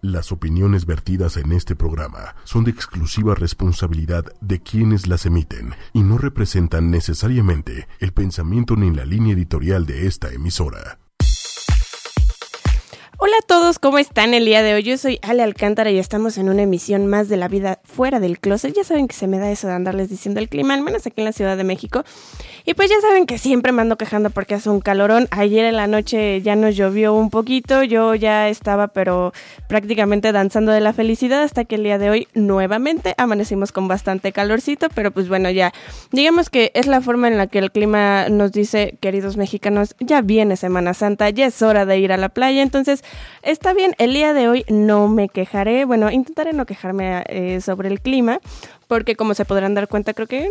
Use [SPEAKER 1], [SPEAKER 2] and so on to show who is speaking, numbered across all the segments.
[SPEAKER 1] Las opiniones vertidas en este programa son de exclusiva responsabilidad de quienes las emiten y no representan necesariamente el pensamiento ni la línea editorial de esta emisora.
[SPEAKER 2] Hola a todos, ¿cómo están el día de hoy? Yo soy Ale Alcántara y estamos en una emisión más de la vida fuera del closet. Ya saben que se me da eso de andarles diciendo el clima, al menos aquí en la Ciudad de México. Y pues ya saben que siempre me ando quejando porque hace un calorón. Ayer en la noche ya nos llovió un poquito, yo ya estaba pero prácticamente danzando de la felicidad hasta que el día de hoy nuevamente amanecimos con bastante calorcito, pero pues bueno, ya digamos que es la forma en la que el clima nos dice, queridos mexicanos, ya viene Semana Santa, ya es hora de ir a la playa, entonces Está bien, el día de hoy no me quejaré, bueno, intentaré no quejarme eh, sobre el clima, porque como se podrán dar cuenta, creo que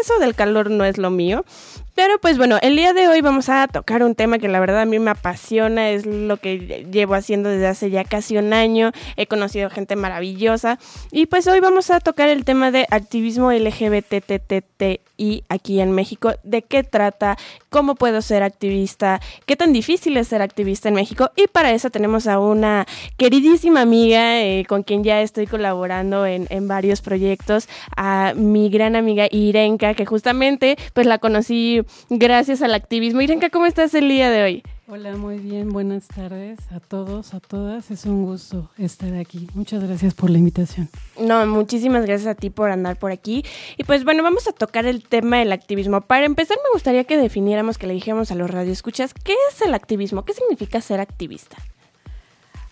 [SPEAKER 2] eso del calor no es lo mío. Pero pues bueno, el día de hoy vamos a tocar un tema que la verdad a mí me apasiona, es lo que llevo haciendo desde hace ya casi un año, he conocido gente maravillosa y pues hoy vamos a tocar el tema de activismo LGBTTTI aquí en México, de qué trata, cómo puedo ser activista, qué tan difícil es ser activista en México y para eso tenemos a una queridísima amiga eh, con quien ya estoy colaborando en, en varios proyectos, a mi gran amiga Irenka, que justamente pues la conocí gracias al activismo. Irenka, ¿cómo estás el día de hoy?
[SPEAKER 3] Hola, muy bien, buenas tardes a todos, a todas. Es un gusto estar aquí. Muchas gracias por la invitación.
[SPEAKER 2] No, muchísimas gracias a ti por andar por aquí. Y pues bueno, vamos a tocar el tema del activismo. Para empezar, me gustaría que definiéramos, que le dijéramos a los radioescuchas, ¿qué es el activismo? ¿Qué significa ser activista?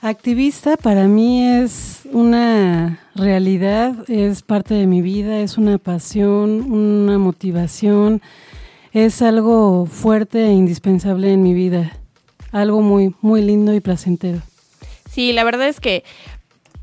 [SPEAKER 3] Activista para mí es una realidad, es parte de mi vida, es una pasión, una motivación, es algo fuerte e indispensable en mi vida, algo muy, muy lindo y placentero.
[SPEAKER 2] Sí, la verdad es que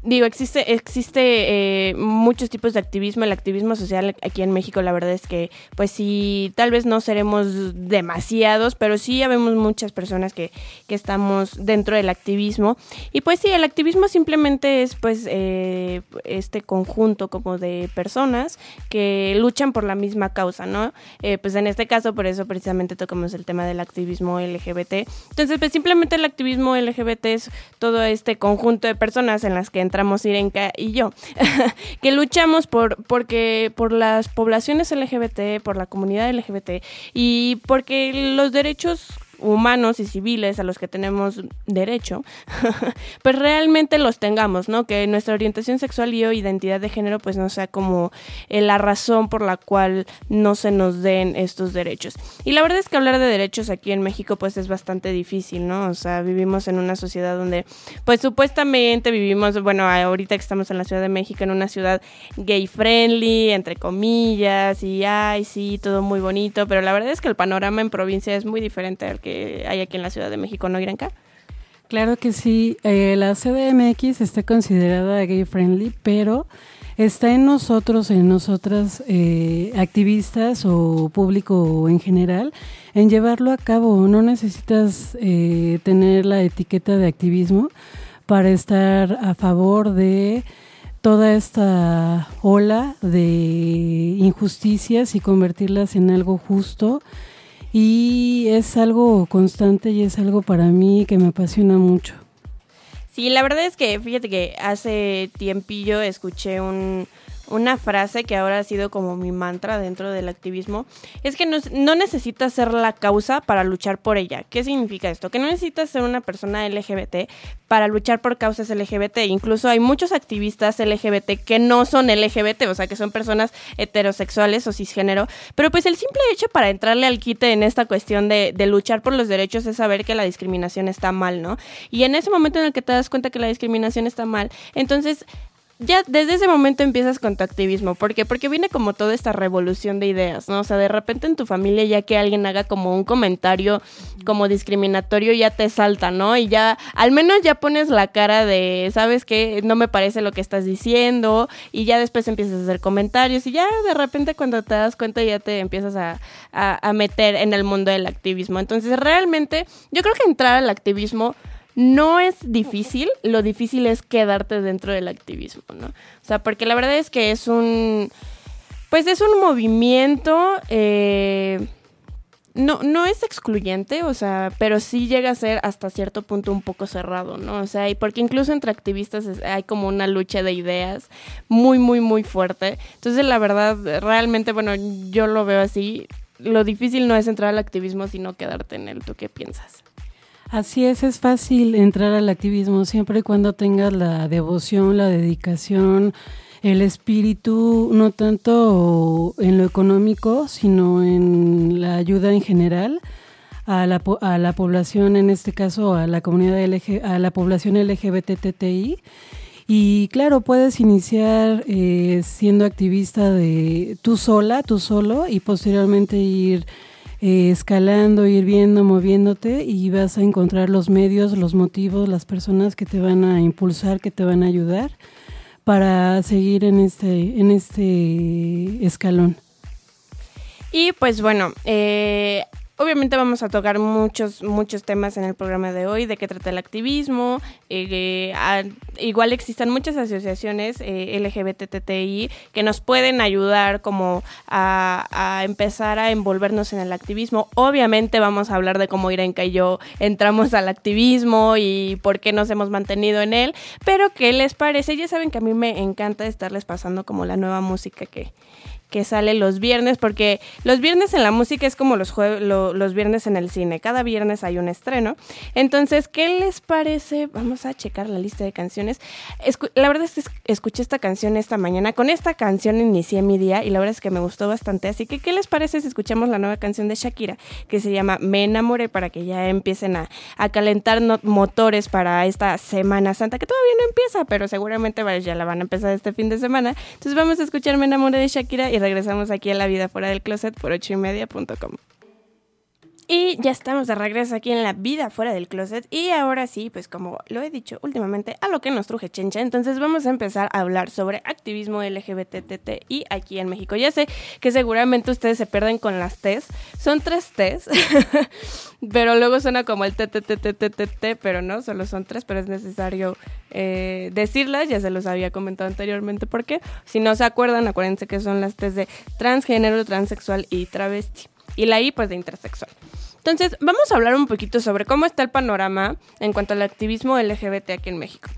[SPEAKER 2] digo, existe, existe eh, muchos tipos de activismo. El activismo social aquí en México, la verdad es que, pues sí, tal vez no seremos demasiados, pero sí ya vemos muchas personas que, que estamos dentro del activismo. Y pues sí, el activismo simplemente es, pues, eh, este conjunto como de personas que luchan por la misma causa, ¿no? Eh, pues en este caso, por eso precisamente tocamos el tema del activismo LGBT. Entonces, pues simplemente el activismo LGBT es todo este conjunto de personas en las que entramos Irenka y yo, que luchamos por, porque, por las poblaciones LGBT, por la comunidad LGBT y porque los derechos humanos y civiles a los que tenemos derecho, pues realmente los tengamos, ¿no? Que nuestra orientación sexual y o identidad de género pues no sea como eh, la razón por la cual no se nos den estos derechos. Y la verdad es que hablar de derechos aquí en México pues es bastante difícil, ¿no? O sea, vivimos en una sociedad donde pues supuestamente vivimos, bueno, ahorita que estamos en la Ciudad de México, en una ciudad gay friendly, entre comillas, y ay, sí, todo muy bonito, pero la verdad es que el panorama en provincia es muy diferente al que hay aquí en la Ciudad de México, ¿no, Irenka?
[SPEAKER 3] Claro que sí. Eh, la CDMX está considerada gay friendly, pero está en nosotros, en nosotras, eh, activistas o público en general, en llevarlo a cabo. No necesitas eh, tener la etiqueta de activismo para estar a favor de toda esta ola de injusticias y convertirlas en algo justo y es algo constante y es algo para mí que me apasiona mucho.
[SPEAKER 2] Sí, la verdad es que fíjate que hace tiempillo escuché un, una frase que ahora ha sido como mi mantra dentro del activismo, es que no, no, necesitas ser la causa para luchar por ella. ¿Qué significa esto? Que no necesitas ser una persona LGBT para luchar por causas LGBT. Incluso hay muchos activistas LGBT que no son LGBT, o sea, que son personas heterosexuales o cisgénero, pero pues el simple hecho para entrarle al quite en esta cuestión de, de luchar por los derechos es saber que la discriminación está mal, ¿no? Y en ese momento en el que te das cuenta que la discriminación está mal, entonces ya desde ese momento empiezas con tu activismo. ¿Por qué? Porque viene como toda esta revolución de ideas, ¿no? O sea, de repente en tu familia ya que alguien haga como un comentario como discriminatorio ya te salta, ¿no? Y ya, al menos ya pones la cara de, ¿sabes qué? No me parece lo que estás diciendo. Y ya después empiezas a hacer comentarios y ya de repente cuando te das cuenta ya te empiezas a, a, a meter en el mundo del activismo. Entonces realmente yo creo que entrar al activismo no es difícil, lo difícil es quedarte dentro del activismo, ¿no? O sea, porque la verdad es que es un, pues es un movimiento, eh, no, no es excluyente, o sea, pero sí llega a ser hasta cierto punto un poco cerrado, ¿no? O sea, y porque incluso entre activistas hay como una lucha de ideas muy, muy, muy fuerte. Entonces, la verdad, realmente, bueno, yo lo veo así. Lo difícil no es entrar al activismo, sino quedarte en él. ¿Tú qué piensas?
[SPEAKER 3] Así es, es fácil entrar al activismo siempre y cuando tengas la devoción, la dedicación, el espíritu, no tanto en lo económico, sino en la ayuda en general a la, a la población, en este caso a la comunidad LG, a la población LGBTTI. Y claro, puedes iniciar eh, siendo activista de tú sola, tú solo, y posteriormente ir eh, escalando, ir viendo, moviéndote y vas a encontrar los medios, los motivos, las personas que te van a impulsar, que te van a ayudar para seguir en este, en este escalón.
[SPEAKER 2] Y pues bueno, eh, Obviamente vamos a tocar muchos, muchos temas en el programa de hoy, de qué trata el activismo. Eh, igual existen muchas asociaciones eh, LGBTTI que nos pueden ayudar como a, empezar a envolvernos en el activismo. Obviamente vamos a hablar de cómo Irenka y yo entramos al activismo y por qué nos hemos mantenido en él. Pero ¿qué les parece? Ya saben que a mí me encanta estarles pasando como la nueva música que, que sale los viernes, porque los viernes en la música es como los, los viernes en el cine, cada viernes hay un estreno. Entonces, ¿qué les parece? Vamos a checar la lista de canciones. la verdad es que escuché esta canción esta mañana, con esta canción inicié mi día y la verdad es que me gustó bastante, así que ¿qué les parece si escuchamos la nueva canción de Shakira, que se llama Me enamoré, para que ya empiecen a, calentar motores para esta Semana Santa, que todavía no empieza, pero seguramente ya la van a empezar este fin de semana. Entonces vamos a escuchar Me enamoré de Shakira regresamos aquí a la vida fuera del closet por ocho y media.com. Y ya estamos de regreso aquí en la vida fuera del closet. Y ahora sí, pues como lo he dicho últimamente, a lo que nos truje chencha. Entonces vamos a empezar a hablar sobre activismo LGBTTI aquí en México. Ya sé que seguramente ustedes se pierden con las T's. Son tres T's. pero luego suena como el TTTTTT, pero no, solo son tres, pero es necesario eh, decirlas. Ya se los había comentado anteriormente por qué. Si no se acuerdan, acuérdense que son las T's de transgénero, transexual y travesti y la I pues de intersexual. Entonces, vamos a hablar un poquito sobre cómo está el panorama en cuanto al activismo LGBT aquí en México.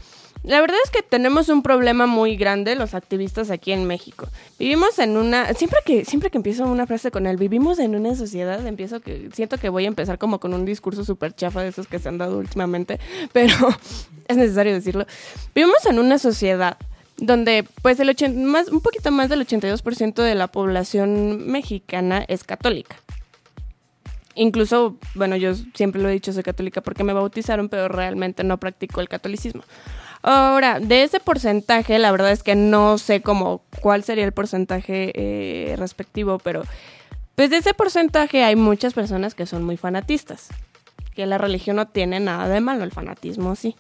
[SPEAKER 2] La verdad es que tenemos un problema muy grande los activistas aquí en México. Vivimos en una siempre que siempre que empiezo una frase con él, vivimos en una sociedad, empiezo que siento que voy a empezar como con un discurso súper chafa de esos que se han dado últimamente, pero es necesario decirlo. Vivimos en una sociedad donde pues el más, un poquito más del 82% de la población mexicana es católica. Incluso, bueno, yo siempre lo he dicho, soy católica porque me bautizaron, pero realmente no practico el catolicismo. Ahora, de ese porcentaje, la verdad es que no sé cómo, cuál sería el porcentaje eh, respectivo, pero pues de ese porcentaje hay muchas personas que son muy fanatistas, que la religión no tiene nada de malo, el fanatismo sí.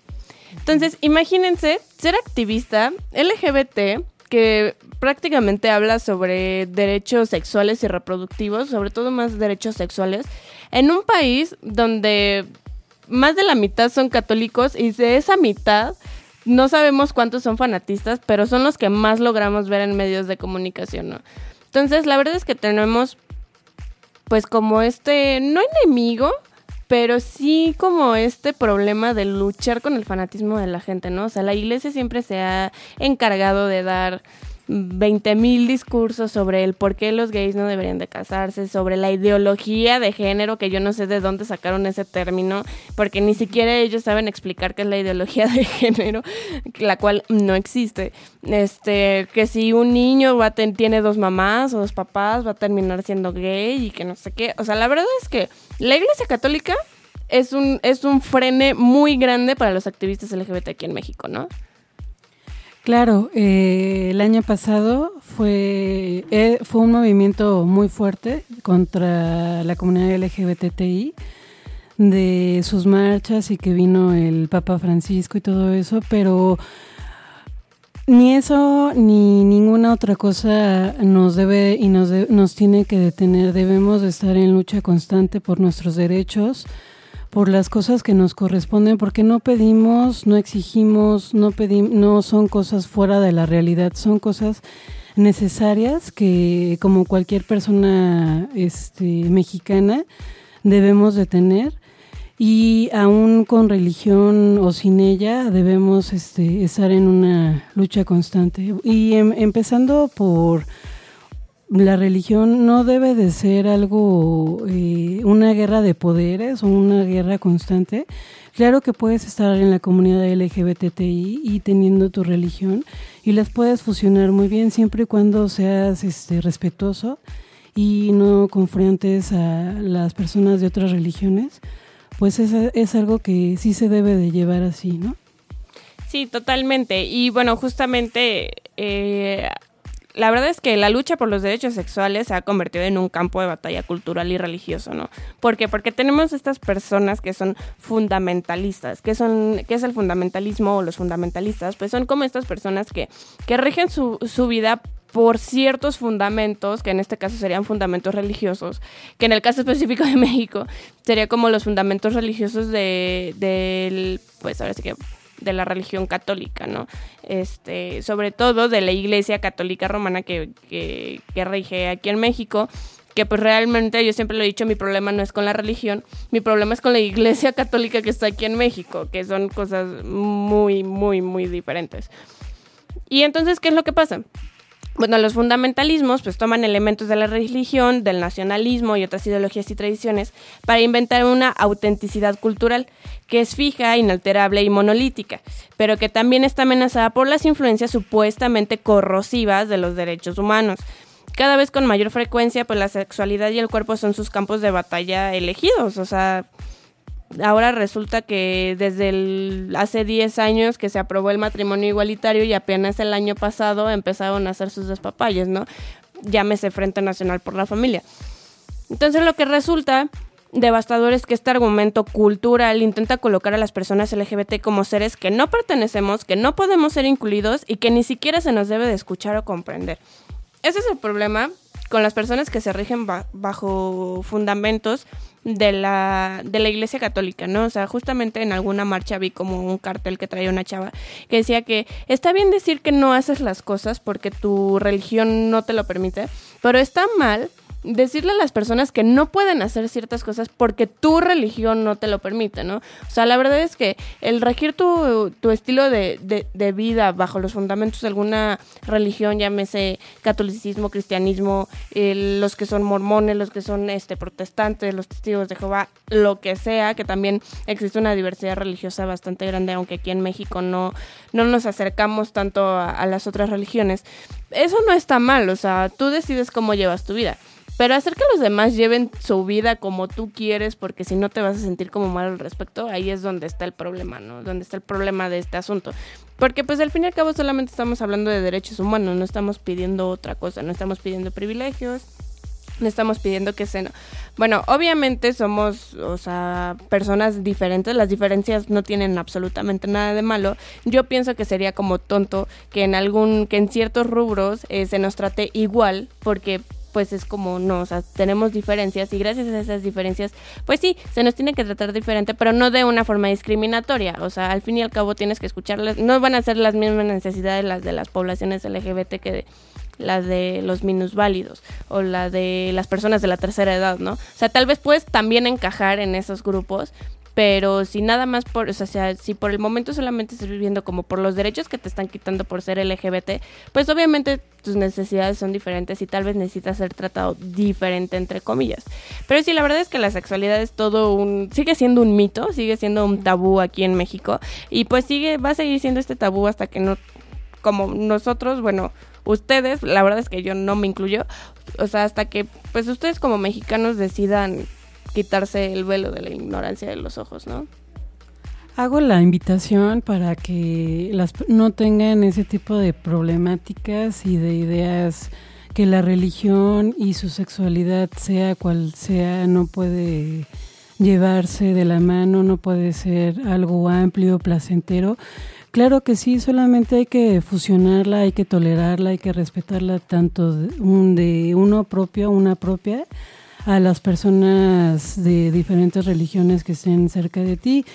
[SPEAKER 2] Entonces, imagínense ser activista LGBT que prácticamente habla sobre derechos sexuales y reproductivos, sobre todo más derechos sexuales, en un país donde más de la mitad son católicos y de esa mitad no sabemos cuántos son fanatistas, pero son los que más logramos ver en medios de comunicación, ¿no? Entonces, la verdad es que tenemos pues como este, no enemigo, pero sí como este problema de luchar con el fanatismo de la gente, ¿no? O sea, la iglesia siempre se ha encargado de dar 20 mil discursos sobre el por qué los gays no deberían de casarse, sobre la ideología de género, que yo no sé de dónde sacaron ese término, porque ni siquiera ellos saben explicar qué es la ideología de género, la cual no existe. Este, que si un niño va tiene dos mamás o dos papás, va a terminar siendo gay y que no sé qué. O sea, la verdad es que la Iglesia Católica es un, es un frene muy grande para los activistas LGBT aquí en México, ¿no?
[SPEAKER 3] Claro, eh, el año pasado fue, eh, fue un movimiento muy fuerte contra la comunidad LGBTI de sus marchas y que vino el Papa Francisco y todo eso, pero ni eso ni otra cosa nos debe y nos, nos tiene que detener. Debemos de estar en lucha constante por nuestros derechos, por las cosas que nos corresponden, porque no pedimos, no exigimos, no pedimos, no son cosas fuera de la realidad, son cosas necesarias que como cualquier persona este, mexicana debemos de tener y aún con religión o sin ella debemos este, estar en una lucha constante. Y em, empezando por la religión no debe de ser algo, eh, una guerra de poderes o una guerra constante. Claro que puedes estar en la comunidad LGBTI y teniendo tu religión y las puedes fusionar muy bien siempre y cuando seas este, respetuoso y no confrontes a las personas de otras religiones pues es, es algo que sí se debe de llevar así, ¿no?
[SPEAKER 2] Sí, totalmente. Y bueno, justamente eh, la verdad es que la lucha por los derechos sexuales se ha convertido en un campo de batalla cultural y religioso, ¿no? ¿Por qué? Porque tenemos estas personas que son fundamentalistas. ¿Qué, son, qué es el fundamentalismo o los fundamentalistas? Pues son como estas personas que, que rigen su, su vida por ciertos fundamentos, que en este caso serían fundamentos religiosos, que en el caso específico de México sería como los fundamentos religiosos de, del, pues ahora sí que de la religión católica, ¿no? Este, sobre todo de la Iglesia Católica Romana que, que, que rige aquí en México, que pues realmente yo siempre lo he dicho, mi problema no es con la religión, mi problema es con la Iglesia Católica que está aquí en México, que son cosas muy, muy, muy diferentes. Y entonces, ¿qué es lo que pasa? Bueno, los fundamentalismos pues toman elementos de la religión, del nacionalismo y otras ideologías y tradiciones para inventar una autenticidad cultural que es fija, inalterable y monolítica, pero que también está amenazada por las influencias supuestamente corrosivas de los derechos humanos. Cada vez con mayor frecuencia, pues la sexualidad y el cuerpo son sus campos de batalla elegidos, o sea, ahora resulta que desde hace 10 años que se aprobó el matrimonio igualitario y apenas el año pasado empezaron a hacer sus despapalles, ¿no? Llámese Frente Nacional por la Familia. Entonces lo que resulta devastador es que este argumento cultural intenta colocar a las personas LGBT como seres que no pertenecemos, que no podemos ser incluidos y que ni siquiera se nos debe de escuchar o comprender. Ese es el problema con las personas que se rigen bajo fundamentos de la, de la Iglesia Católica, ¿no? O sea, justamente en alguna marcha vi como un cartel que traía una chava que decía que está bien decir que no haces las cosas porque tu religión no te lo permite, pero está mal decirle a las personas que no pueden hacer ciertas cosas porque tu religión no te lo permite, ¿no? O sea, la verdad es que el regir tu, tu estilo de, de, vida bajo los fundamentos de alguna religión, llámese catolicismo, cristianismo, los que son mormones, los que son este protestantes, los testigos de Jehová, lo que sea, que también existe una diversidad religiosa bastante grande, aunque aquí en México no, no nos acercamos tanto a las otras religiones. Eso no está mal, o sea, tú decides cómo llevas tu vida. Pero hacer que los demás lleven su vida como tú quieres, porque si no te vas a sentir como mal al respecto, ahí es donde está el problema, ¿no? Donde está el problema de este asunto. Porque pues al fin y al cabo solamente estamos hablando de derechos humanos, no estamos pidiendo otra cosa, no estamos pidiendo privilegios, no estamos pidiendo que se... Bueno, obviamente somos, o sea, personas diferentes, las diferencias no tienen absolutamente nada de malo. Yo pienso que sería como tonto que en algún, que en ciertos rubros eh, se nos trate igual, porque pues es como no, o sea, tenemos diferencias y gracias a esas diferencias, pues sí, se nos tiene que tratar diferente, pero no de una forma discriminatoria, o sea, al fin y al cabo tienes que escucharlas, no van a ser las mismas necesidades las de las poblaciones LGBT que de las de los minusválidos o la de las personas de la tercera edad, ¿no? O sea, tal vez puedes también encajar en esos grupos, pero si nada más por, o sea, si por el momento solamente estás viviendo como por los derechos que te están quitando por ser LGBT, pues obviamente tus necesidades son diferentes y tal vez necesitas ser tratado diferente entre comillas. Pero sí, la verdad es que la sexualidad es todo un sigue siendo un mito, sigue siendo un tabú aquí en México y pues sigue va a seguir siendo este tabú hasta que no como nosotros, bueno, ustedes, la verdad es que yo no me incluyo, o sea, hasta que pues ustedes como mexicanos decidan quitarse el velo de la ignorancia de los ojos, ¿no?
[SPEAKER 3] Hago la invitación para que las no tengan ese tipo de problemáticas y de ideas que la religión y su sexualidad sea cual sea no puede llevarse de la mano, no puede ser algo amplio, placentero. Claro que sí, solamente hay que fusionarla, hay que tolerarla, hay que respetarla tanto de, de uno propio, una propia, a las personas de diferentes religiones que estén cerca de ti,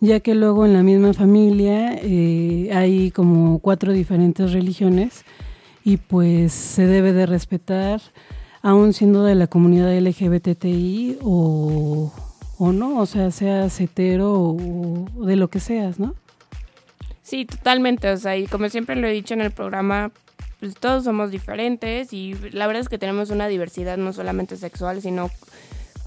[SPEAKER 3] ya que luego en la misma familia eh, hay como cuatro diferentes religiones y pues se debe de respetar aún siendo de la comunidad LGBTI o, o no, o sea, seas hetero o, o de lo que seas, ¿no?
[SPEAKER 2] Sí, totalmente, o sea, y como siempre lo he dicho en el programa, pues todos somos diferentes y la verdad es que tenemos una diversidad no solamente sexual, sino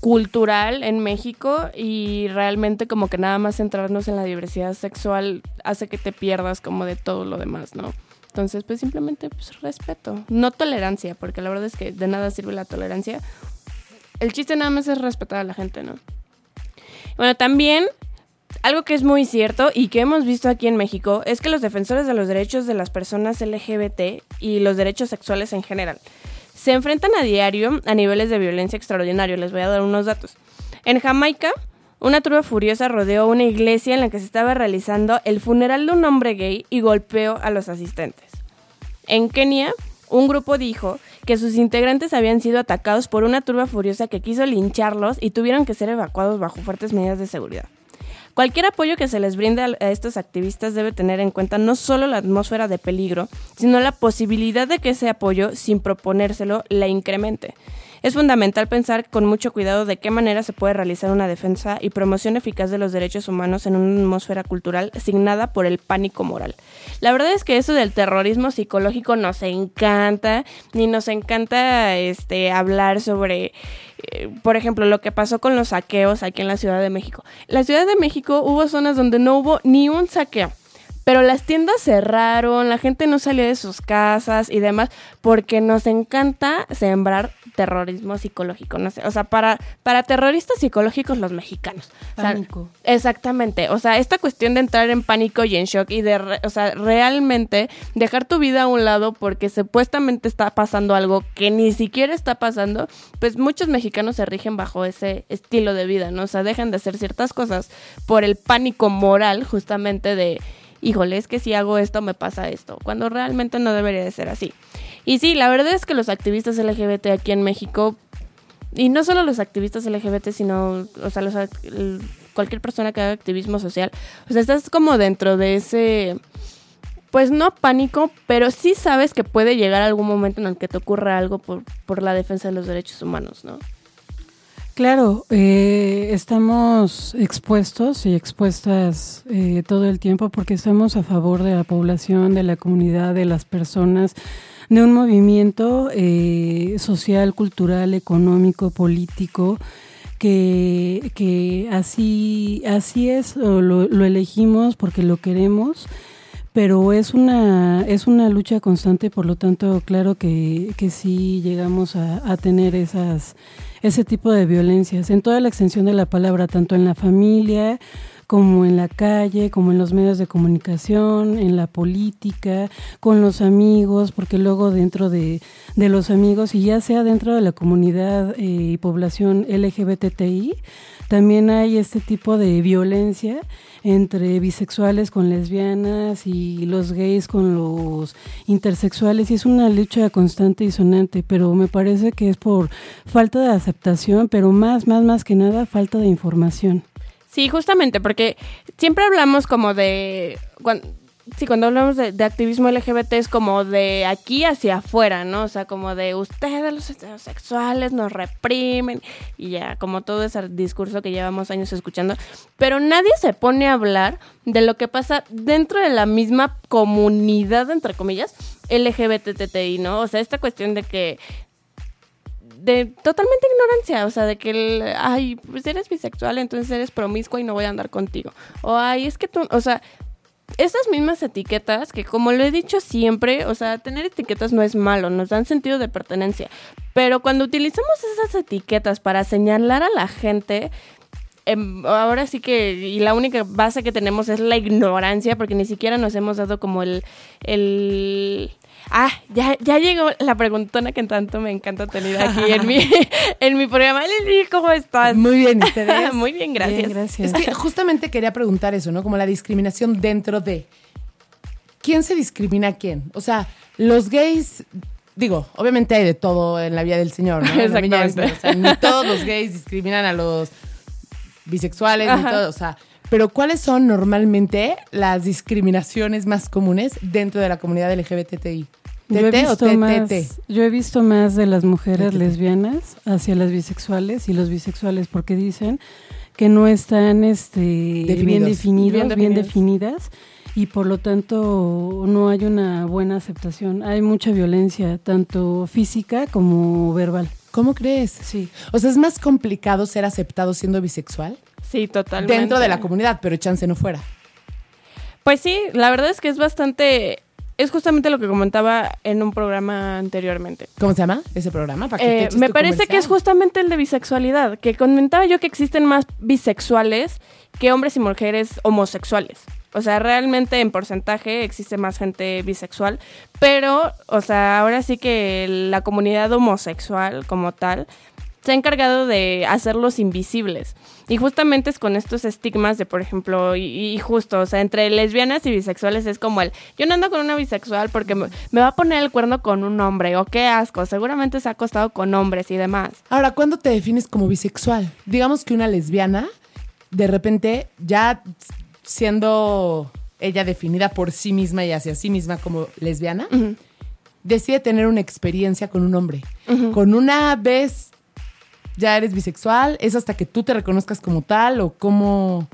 [SPEAKER 2] cultural en México y realmente como que nada más centrarnos en la diversidad sexual hace que te pierdas como de todo lo demás, ¿no? Entonces, pues simplemente pues, respeto, no tolerancia, porque la verdad es que de nada sirve la tolerancia. El chiste nada más es respetar a la gente, ¿no? Bueno, también algo que es muy cierto y que hemos visto aquí en México es que los defensores de los derechos de las personas LGBT y los derechos sexuales en general se enfrentan a diario a niveles de violencia extraordinario. Les voy a dar unos datos. En Jamaica, una turba furiosa rodeó una iglesia en la que se estaba realizando el funeral de un hombre gay y golpeó a los asistentes. En Kenia, un grupo dijo que sus integrantes habían sido atacados por una turba furiosa que quiso lincharlos y tuvieron que ser evacuados bajo fuertes medidas de seguridad. Cualquier apoyo que se les brinde a estos activistas debe tener en cuenta no solo la atmósfera de peligro, sino la posibilidad de que ese apoyo, sin proponérselo, la incremente. Es fundamental pensar con mucho cuidado de qué manera se puede realizar una defensa y promoción eficaz de los derechos humanos en una atmósfera cultural signada por el pánico moral. La verdad es que eso del terrorismo psicológico nos encanta, ni nos encanta este hablar sobre eh, por ejemplo, lo que pasó con los saqueos aquí en la Ciudad de México. En la Ciudad de México hubo zonas donde no hubo ni un saqueo. Pero las tiendas cerraron, la gente no salió de sus casas y demás, porque nos encanta sembrar terrorismo psicológico. No sé, o sea, para, para terroristas psicológicos los mexicanos.
[SPEAKER 3] Pánico.
[SPEAKER 2] exactamente. O sea, esta cuestión de entrar en pánico y en shock y de, o sea, realmente dejar tu vida a un lado porque supuestamente está pasando algo que ni siquiera está pasando, pues muchos mexicanos se rigen bajo ese estilo de vida, ¿no? O sea, dejan de hacer ciertas cosas por el pánico moral justamente de híjole, es que si hago esto me pasa esto, cuando realmente no debería de ser así. Y sí, la verdad es que los activistas LGBT aquí en México, y no solo los activistas LGBT, sino, o sea, los, cualquier persona que haga activismo social, o sea, estás como dentro de ese, pues no pánico, pero sí sabes que puede llegar algún momento en el que te ocurra algo por, por la defensa de los derechos humanos, ¿no?
[SPEAKER 3] Claro, eh, estamos expuestos y expuestas eh, todo el tiempo porque estamos a favor de la población, de la comunidad, de las personas, de un movimiento eh, social, cultural, económico, político, que, que así, así es, lo, lo elegimos porque lo queremos pero es una es una lucha constante por lo tanto claro que, que sí llegamos a, a tener esas ese tipo de violencias en toda la extensión de la palabra, tanto en la familia como en la calle, como en los medios de comunicación, en la política, con los amigos, porque luego dentro de, de los amigos, y ya sea dentro de la comunidad eh, y población LGBTI, también hay este tipo de violencia entre bisexuales con lesbianas y los gays con los intersexuales y es una lucha constante y sonante, pero me parece que es por falta de aceptación, pero más, más, más que nada falta de información.
[SPEAKER 2] Sí, justamente, porque siempre hablamos como de sí, cuando hablamos de, activismo LGBT es como de aquí hacia afuera, ¿no? O sea, como de ustedes los heterosexuales nos reprimen y ya, como todo ese discurso que llevamos años escuchando. Pero nadie se pone a hablar de lo que pasa dentro de la misma comunidad, entre comillas, LGBTTI, ¿no? O sea, esta cuestión de que de totalmente ignorancia, o sea, de que, el, ay, pues eres bisexual, entonces eres promiscua y no voy a andar contigo. O, ay, es que tú, o sea, esas mismas etiquetas, que como lo he dicho siempre, o sea, tener etiquetas no es malo, nos dan sentido de pertenencia. Pero cuando utilizamos esas etiquetas para señalar a la gente, em, ahora sí que, y la única base que tenemos es la ignorancia, porque ni siquiera nos hemos dado como el, el Ah, ya, ya llegó la preguntona que tanto me encanta tener aquí en mi, en mi programa. Lili, ¿cómo estás?
[SPEAKER 4] Muy bien, ¿ustedes?
[SPEAKER 2] Muy bien, gracias.
[SPEAKER 3] gracias.
[SPEAKER 4] Es que justamente quería preguntar eso, ¿no? Como la discriminación dentro de... ¿Quién se discrimina a quién? O sea, los gays digo, obviamente hay de todo en la vida del Señor, ¿no?
[SPEAKER 2] Exactamente.
[SPEAKER 4] O sea, ni todos los gays discriminan a los bisexuales, ni todos, o sea, pero ¿cuáles son normalmente las discriminaciones más comunes dentro de la comunidad LGBTI?
[SPEAKER 3] Yo he,
[SPEAKER 4] ¿Tete o
[SPEAKER 3] visto
[SPEAKER 4] TTT?
[SPEAKER 3] más, yo he visto más de las mujeres lesbianas hacia las bisexuales y los bisexuales porque dicen que no están este, bien
[SPEAKER 4] Definidos.
[SPEAKER 3] definidos,
[SPEAKER 2] Bien
[SPEAKER 3] definidas y por lo tanto no hay una buena aceptación. Hay mucha violencia, tanto física como verbal.
[SPEAKER 4] ¿Cómo crees?
[SPEAKER 3] Sí.
[SPEAKER 4] O sea, es más complicado ser aceptado siendo bisexual
[SPEAKER 2] Sí, totalmente.
[SPEAKER 4] dentro de la comunidad, pero chance no fuera.
[SPEAKER 2] Pues sí, la verdad es que es bastante... Es justamente lo que comentaba en un programa anteriormente.
[SPEAKER 4] ¿Cómo se llama ese programa? ¿Para que te
[SPEAKER 2] Eh, me parece que es justamente el de bisexualidad, que comentaba yo que existen más bisexuales que hombres y mujeres homosexuales. O sea, realmente en porcentaje existe más gente bisexual, pero, o sea, ahora sí que la comunidad homosexual como tal se ha encargado de hacerlos invisibles. Y justamente es con estos estigmas de, por ejemplo, y, y justo, o sea, entre lesbianas y bisexuales es como el, yo no ando con una bisexual porque me, me va a poner el cuerno con un hombre, o qué asco, seguramente se ha acostado con hombres y demás.
[SPEAKER 4] Ahora, ¿cuándo te defines como bisexual? Digamos que una lesbiana, de repente, ya siendo ella definida por sí misma y hacia sí misma como lesbiana, decide tener una experiencia con un hombre. Con una vez ya eres bisexual, es hasta que tú te reconozcas como tal o como...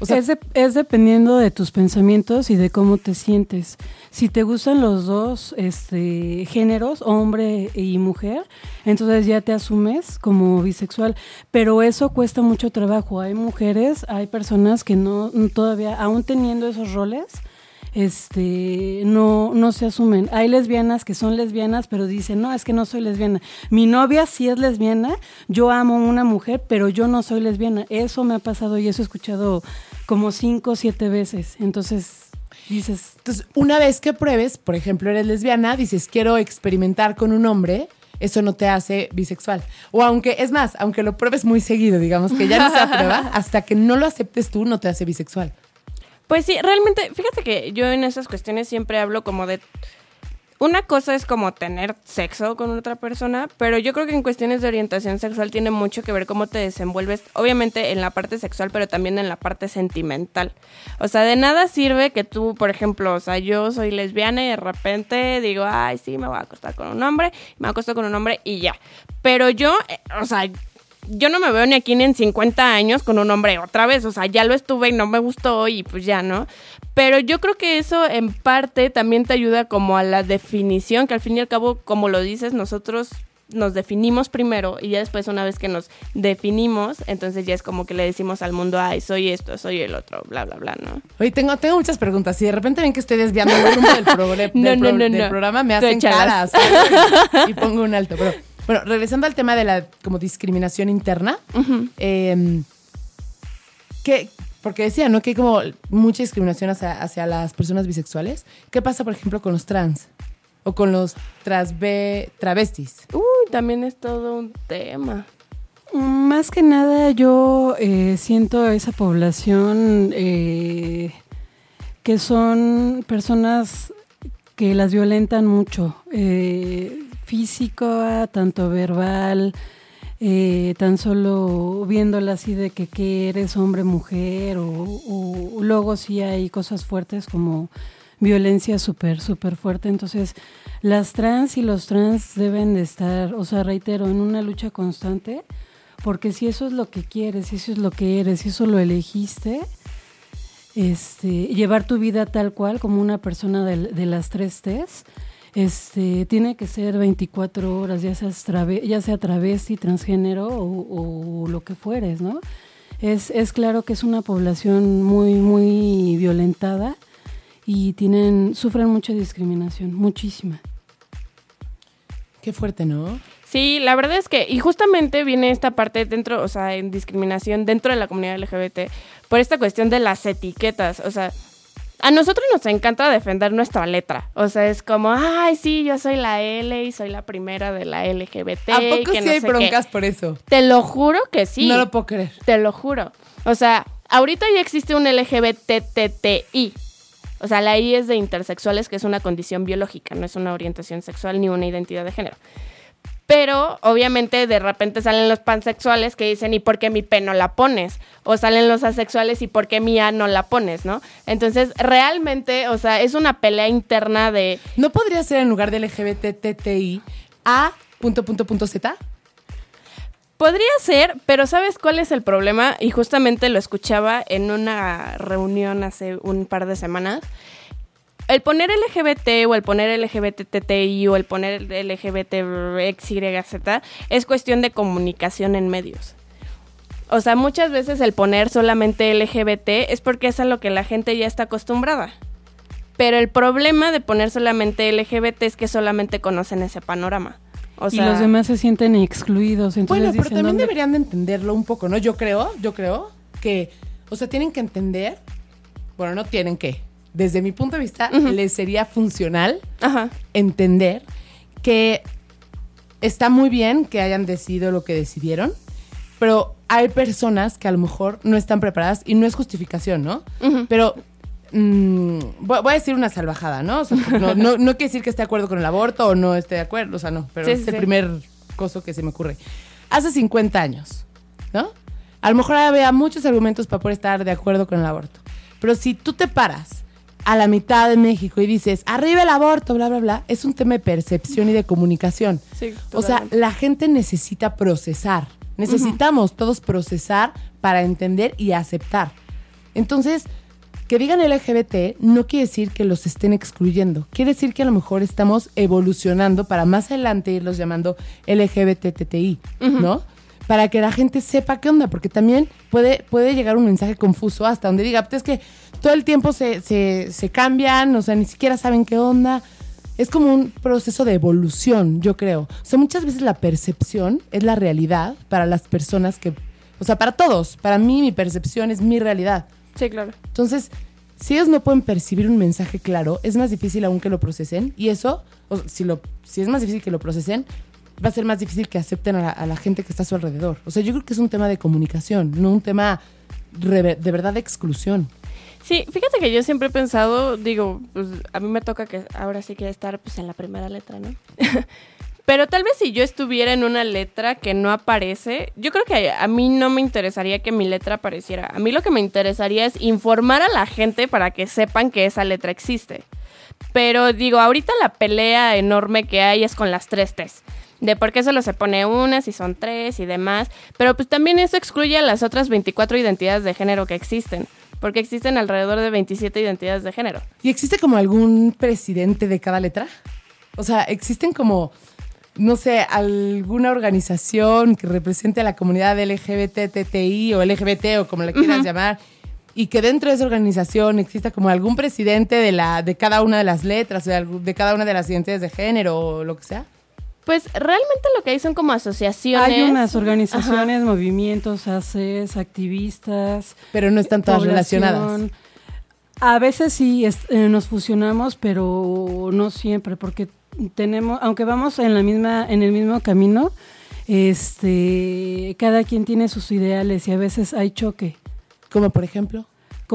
[SPEAKER 4] O sea,
[SPEAKER 3] es, de- es dependiendo de tus pensamientos y de cómo te sientes. Si te gustan los dos este, géneros, hombre y mujer, entonces ya te asumes como bisexual. Pero eso cuesta mucho trabajo. Hay mujeres, hay personas que no todavía, aún teniendo esos roles, este no no se asumen. Hay lesbianas que son lesbianas, pero dicen, "No, es que no soy lesbiana. Mi novia sí es lesbiana, yo amo a una mujer, pero yo no soy lesbiana." Eso me ha pasado y eso he escuchado como cinco o siete veces. Entonces, dices,
[SPEAKER 4] Entonces, una vez que pruebes, por ejemplo, eres lesbiana, dices, quiero experimentar con un hombre, eso no te hace bisexual. O aunque, es más, aunque lo pruebes muy seguido, digamos que ya no se aprueba, hasta que no lo aceptes tú, no te hace bisexual.
[SPEAKER 2] Pues sí, realmente, fíjate que yo en esas cuestiones siempre hablo como de... Una cosa es como tener sexo con otra persona, pero yo creo que en cuestiones de orientación sexual tiene mucho que ver cómo te desenvuelves, obviamente en la parte sexual, pero también en la parte sentimental. O sea, de nada sirve que tú, por ejemplo, o sea, yo soy lesbiana y de repente digo, ay, sí, me voy a acostar con un hombre, me acuesto con un hombre y ya. Pero yo, eh, o sea, yo no me veo ni aquí ni en 50 años con un hombre otra vez, o sea, ya lo estuve y no me gustó y pues ya, ¿no? Pero yo creo que eso en parte también te ayuda como a la definición, que al fin y al cabo, como lo dices, nosotros nos definimos primero y ya después una vez que nos definimos, entonces ya es como que le decimos al mundo, ay, soy esto, soy el otro, bla, bla, bla, ¿no?
[SPEAKER 4] Oye, tengo, tengo muchas preguntas. Si de repente ven que estoy desviando el rumbo del, del
[SPEAKER 2] no,
[SPEAKER 4] pro-
[SPEAKER 2] no,
[SPEAKER 4] del programa, me hacen caras ¿sabes? y pongo un alto. Pero, bueno, regresando al tema de la como discriminación interna, eh, ¿qué- porque decía, ¿no? Que hay como mucha discriminación hacia, hacia las personas bisexuales. ¿Qué pasa, por ejemplo, con los trans? O con los transve- travestis.
[SPEAKER 2] Uy, también es todo un tema.
[SPEAKER 3] Más que nada yo eh, siento a esa población eh, que son personas que las violentan mucho, eh, físico, tanto verbal, eh, tan solo viéndola así de que, eres hombre, mujer, o, luego sí hay cosas fuertes como violencia súper, súper fuerte. Entonces, las trans y los trans deben de estar, o sea, reitero, en una lucha constante, porque si eso es lo que quieres, si eso es lo que eres, si eso lo elegiste, este, llevar tu vida tal cual como una persona de las tres T's, este, tiene que ser 24 horas, ya, seas trave- ya sea travesti, transgénero o, o lo que fueres, ¿no? Es, es claro que es una población muy, muy violentada y tienen, sufren mucha discriminación, muchísima.
[SPEAKER 4] Qué fuerte, ¿no?
[SPEAKER 2] Sí, la verdad es que, y justamente viene esta parte dentro, o sea, en discriminación dentro de la comunidad LGBT, por esta cuestión de las etiquetas, o sea, a nosotros nos encanta defender nuestra letra, o sea, es como, ay, sí, yo soy la L y soy la primera de la LGBT.
[SPEAKER 4] ¿A
[SPEAKER 2] y
[SPEAKER 4] poco
[SPEAKER 2] que
[SPEAKER 4] sí
[SPEAKER 2] no
[SPEAKER 4] hay
[SPEAKER 2] sé qué".
[SPEAKER 4] broncas por eso?
[SPEAKER 2] Te lo juro que sí.
[SPEAKER 4] No lo puedo creer.
[SPEAKER 2] Te lo juro. O sea, ahorita ya existe un LGBTTI. O sea, la I es de intersexuales, que es una condición biológica, no es una orientación sexual ni una identidad de género. Pero obviamente de repente salen los pansexuales que dicen, ¿y por qué mi P no la pones? O salen los asexuales, ¿y por qué mi A no la pones? ¿No? Entonces, realmente, o sea, es una pelea interna de...
[SPEAKER 4] ¿No podría ser en lugar de LGBTTI A punto punto punto Z?
[SPEAKER 2] Podría ser, pero ¿sabes cuál es el problema? Y justamente lo escuchaba en una reunión hace un par de semanas el poner LGBT o el poner LGBTTI o el poner LGBTXYZ es cuestión de comunicación en medios. O sea, muchas veces el poner solamente LGBT es porque es a lo que la gente ya está acostumbrada. Pero el problema de poner solamente LGBT es que solamente conocen ese panorama. O
[SPEAKER 3] y los demás se sienten excluidos.
[SPEAKER 4] bueno, pero también deberían de entenderlo un poco, ¿no? Yo creo, yo creo que, o sea, tienen que entender, bueno, no tienen que, desde mi punto de vista, les sería funcional entender que está muy bien que hayan decidido lo que decidieron, pero hay personas que a lo mejor no están preparadas y no es justificación, ¿no? Pero mm, voy, a decir una salvajada, ¿no? no, no, quiere decir que esté de acuerdo con el aborto o no esté de acuerdo, o sea, no, pero es el primer coso que se me ocurre. Hace 50 años, ¿no? A lo mejor había muchos argumentos para poder estar de acuerdo con el aborto. Pero si tú te paras a la mitad de México y dices, arriba el aborto, bla, bla, bla, es un tema de percepción y de comunicación. o sea, la gente necesita procesar. Necesitamos todos procesar para entender y aceptar. Entonces, que digan LGBT no quiere decir que los estén excluyendo. Quiere decir que a lo mejor estamos evolucionando para más adelante irlos llamando LGBTTI, ¿no? para que la gente sepa qué onda, porque también puede, puede llegar un mensaje confuso hasta donde diga, pues es que todo el tiempo se, se, cambian, o sea, ni siquiera saben qué onda. Es como un proceso de evolución, yo creo. O sea, muchas veces la percepción es la realidad para las personas que, o sea, para todos. Para mí mi percepción es mi realidad.
[SPEAKER 2] Sí, claro.
[SPEAKER 4] Entonces, si ellos no pueden percibir un mensaje claro, es más difícil aún que lo procesen. Y eso, o si, lo, si es más difícil que lo procesen, va a ser más difícil que acepten a la, gente que está a su alrededor. O sea, yo creo que es un tema de comunicación, no un tema de verdad de exclusión.
[SPEAKER 2] Sí, fíjate que yo siempre he pensado, digo, pues a mí me toca que ahora sí que estar pues en la primera letra, ¿no? Pero tal vez si yo estuviera en una letra que no aparece, yo creo que a mí no me interesaría que mi letra apareciera. A mí lo que me interesaría es informar a la gente para que sepan que esa letra existe. Pero digo, ahorita la pelea enorme que hay es con las tres T's de por qué solo se pone una, si son tres y demás. Pero pues también eso excluye a las otras 24 identidades de género que existen. Porque existen alrededor de 27 identidades de género.
[SPEAKER 4] ¿Y existe como algún presidente de cada letra? O sea, existen como, no sé, alguna organización que represente a la comunidad LGBTTI o LGBT o como la quieras llamar y que dentro de esa organización exista como algún presidente de, la, de cada una de las letras, de, de cada una de las identidades de género o lo que sea?
[SPEAKER 2] Pues realmente lo que hay son como asociaciones.
[SPEAKER 3] Hay unas organizaciones, movimientos, ACES, activistas.
[SPEAKER 4] Pero no están todas relacionadas.
[SPEAKER 3] A veces sí eh, nos fusionamos, pero no siempre, porque tenemos, aunque vamos en la misma, en el mismo camino, este, cada quien tiene sus ideales y a veces hay choque.
[SPEAKER 4] Como por ejemplo.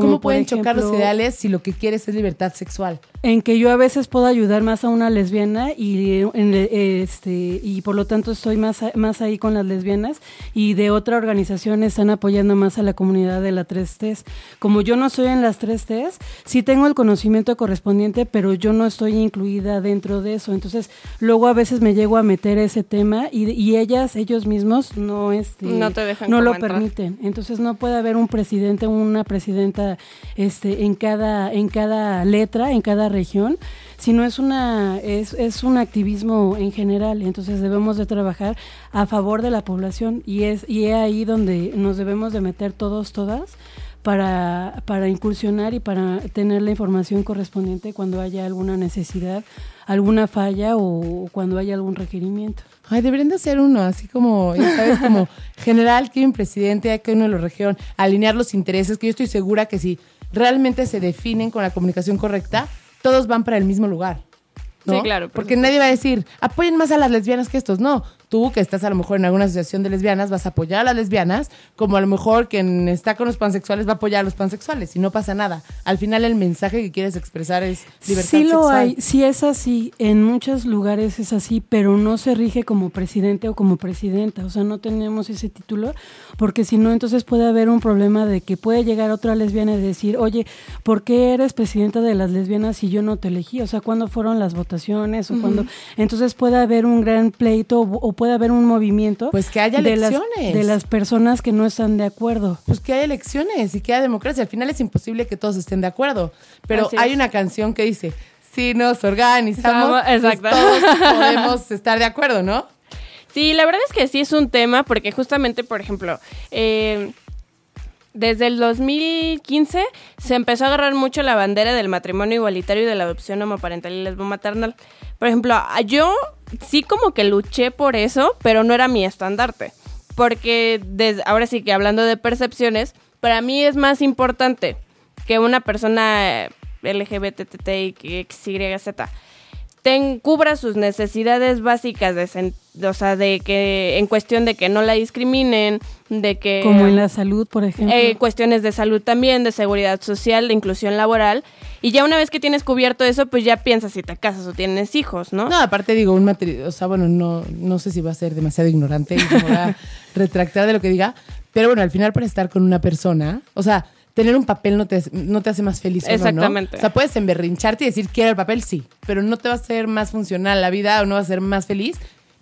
[SPEAKER 4] ¿Cómo pueden chocar los ideales si lo que quieres es libertad sexual?
[SPEAKER 3] En que yo a veces puedo ayudar más a una lesbiana y este y por lo tanto estoy más, más ahí con las lesbianas y de otra organización están apoyando más a la comunidad de la 3Ts. Como yo no estoy en las 3Ts, sí tengo el conocimiento correspondiente, pero yo no estoy incluida dentro de eso. Entonces, luego a veces me llego a meter ese tema y, y ellas, ellos mismos no este,
[SPEAKER 2] no, te dejan
[SPEAKER 3] no lo permiten. Entonces, no puede haber un presidente, una presidenta este, en, cada, en cada letra, en cada región, sino es, una, es, es un activismo en general. Entonces debemos de trabajar a favor de la población y es, y es ahí donde nos debemos de meter todos, todas, para, para incursionar y para tener la información correspondiente cuando haya alguna necesidad, alguna falla o cuando haya algún requerimiento.
[SPEAKER 4] Ay, deberían de hacer uno, así como, ¿sabes? Como general, que un presidente, hay que uno de la región, alinear los intereses, que yo estoy segura que si realmente se definen con la comunicación correcta, todos van para el mismo lugar.
[SPEAKER 2] Sí, claro.
[SPEAKER 4] Porque nadie va a decir, apoyen más a las lesbianas que estos. No, Tú que estás a lo mejor en alguna asociación de lesbianas vas a apoyar a las lesbianas, como a lo mejor quien está con los pansexuales va a apoyar a los pansexuales y no pasa nada. Al final el mensaje que quieres expresar es libertad
[SPEAKER 3] Sí lo
[SPEAKER 4] sexual.
[SPEAKER 3] hay, sí es así, en muchos lugares es así, pero no se rige como presidente o como presidenta, o sea, no tenemos ese título, porque si no, entonces puede haber un problema de que puede llegar otra lesbiana y decir, oye, ¿por qué eres presidenta de las lesbianas si yo no te elegí? O sea, ¿cuándo fueron las votaciones? o cuándo? Entonces puede haber un gran pleito o, o puede haber un movimiento
[SPEAKER 4] Pues que haya
[SPEAKER 3] de las,
[SPEAKER 4] elecciones.
[SPEAKER 3] de las personas que no están de acuerdo.
[SPEAKER 4] Pues que haya elecciones y que haya democracia. Al final es imposible que todos estén de acuerdo. Pero hay una canción que dice, si nos organizamos, pues
[SPEAKER 2] exacto.
[SPEAKER 4] todos podemos estar de acuerdo, ¿no?
[SPEAKER 2] Sí, la verdad es que sí es un tema porque justamente, por ejemplo, eh, desde el 2015 se empezó a agarrar mucho la bandera del matrimonio igualitario y de la adopción homoparental y lesbomaternal. Por ejemplo, yo sí como que luché por eso, pero no era mi estandarte. Porque desde, ahora sí que hablando de percepciones, para mí es más importante que una persona LGBTTI, XYZ ten, cubra sus necesidades básicas de, o sea, de que en cuestión de que no la discriminen, de que
[SPEAKER 3] Como en la salud, por ejemplo.
[SPEAKER 2] eh, cuestiones de salud también, de seguridad social, de inclusión laboral. Y ya una vez que tienes cubierto eso, pues ya piensas si te casas o tienes hijos, ¿no?
[SPEAKER 4] No, aparte digo, un matrimonio, o sea, bueno, no, no sé si va a ser demasiado ignorante y me voy a retractar de lo que diga, pero bueno, al final para estar con una persona, o sea, tener un papel no te, no te hace más feliz.
[SPEAKER 2] Exactamente.
[SPEAKER 4] O sea, puedes emberrincharte y decir quiero el papel, sí, pero no te va a hacer más funcional la vida o no va a ser más feliz.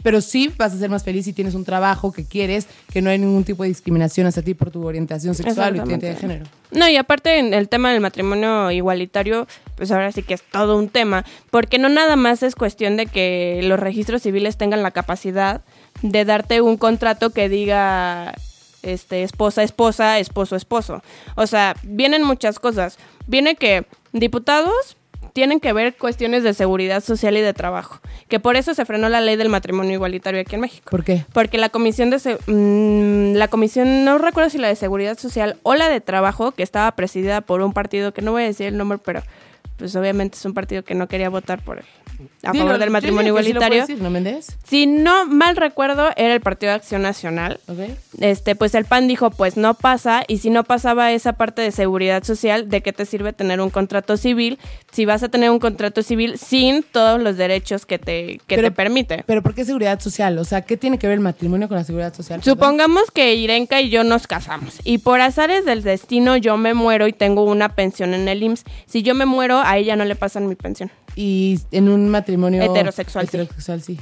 [SPEAKER 4] Pero sí vas a ser más feliz si tienes un trabajo que quieres, que no hay ningún tipo de discriminación hacia ti por tu orientación sexual o identidad de género.
[SPEAKER 2] No, y aparte en el tema del matrimonio igualitario, pues ahora sí que es todo un tema, porque no nada más es cuestión de que los registros civiles tengan la capacidad de darte un contrato que diga este esposa esposa, esposo esposo. O sea, vienen muchas cosas. Viene que diputados tienen que ver cuestiones de seguridad social y de trabajo, que por eso se frenó la ley del matrimonio igualitario aquí en México.
[SPEAKER 4] ¿Por qué?
[SPEAKER 2] Porque la comisión de se- mm, la comisión no recuerdo si la de seguridad social o la de trabajo que estaba presidida por un partido que no voy a decir el nombre, pero pues obviamente es un partido que no quería votar por él a
[SPEAKER 4] Dilo,
[SPEAKER 2] favor del matrimonio
[SPEAKER 4] sí
[SPEAKER 2] igualitario.
[SPEAKER 4] puedes decir, ¿No, Méndez?
[SPEAKER 2] si no mal recuerdo era el Partido de Acción Nacional.
[SPEAKER 4] ¿Ok?
[SPEAKER 2] Este, pues el PAN dijo, pues no pasa, y si no pasaba esa parte de seguridad social, ¿de qué te sirve tener un contrato civil si vas a tener un contrato civil sin todos los derechos que te, que
[SPEAKER 4] Pero-
[SPEAKER 2] te permite?
[SPEAKER 4] Pero ¿por qué seguridad social? O sea, ¿qué tiene que ver el matrimonio con la seguridad social?
[SPEAKER 2] Supongamos que Irenka y yo nos casamos y por azares del destino yo me muero y tengo una pensión en el IMSS. Si yo me muero, a ella no le pasan mi pensión.
[SPEAKER 4] Y en un matrimonio
[SPEAKER 2] Heterosexual, sí.
[SPEAKER 4] heterosexual sí.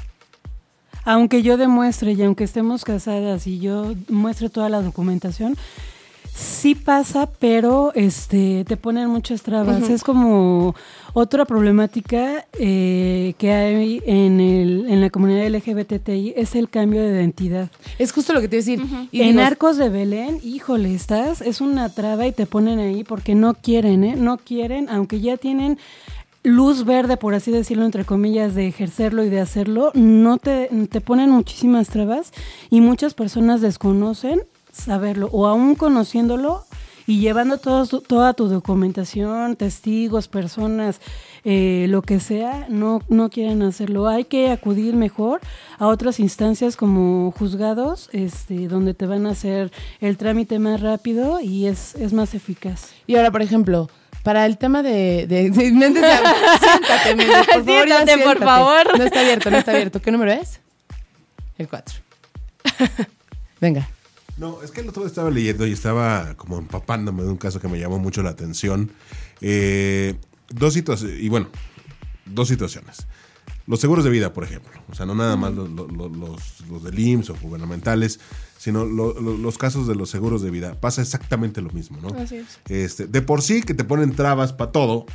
[SPEAKER 3] Aunque yo demuestre y aunque estemos casadas y yo muestre toda la documentación, sí pasa, pero este te ponen muchas trabas. Es como otra problemática eh, que hay en, el, en la comunidad LGBTI, es el cambio de identidad.
[SPEAKER 4] Es justo lo que te iba a decir. Y
[SPEAKER 3] en
[SPEAKER 4] digo,
[SPEAKER 3] Arcos de Belén, híjole, estás, es una traba y te ponen ahí porque no quieren, ¿eh? No quieren, aunque ya tienen luz verde, por así decirlo, entre comillas, de ejercerlo y de hacerlo, no te, te ponen muchísimas trabas y muchas personas desconocen saberlo o aún conociéndolo y llevando todo tu- toda tu documentación, testigos, personas, eh, lo que sea, no, no quieren hacerlo. Hay que acudir mejor a otras instancias como juzgados, este, donde te van a hacer el trámite más rápido y es, es más eficaz.
[SPEAKER 4] Y ahora, por ejemplo, para el tema de... de, de- siéntate, por favor. ya
[SPEAKER 2] Siéntate, por
[SPEAKER 4] siéntate.
[SPEAKER 2] favor.
[SPEAKER 4] No está abierto, no está abierto. ¿Qué número es? El 4. Venga.
[SPEAKER 5] No, es que el otro día estaba leyendo y estaba como empapándome de un caso que me llamó mucho la atención. Eh, dos situaciones, y bueno, dos situaciones. Los seguros de vida, por ejemplo. O sea, no nada más los, los, los- los del IMSS o gubernamentales, sino lo- lo- los casos de los seguros de vida. Pasa exactamente lo mismo, ¿no?
[SPEAKER 2] Así es.
[SPEAKER 5] Este, de por sí que te ponen trabas para todo,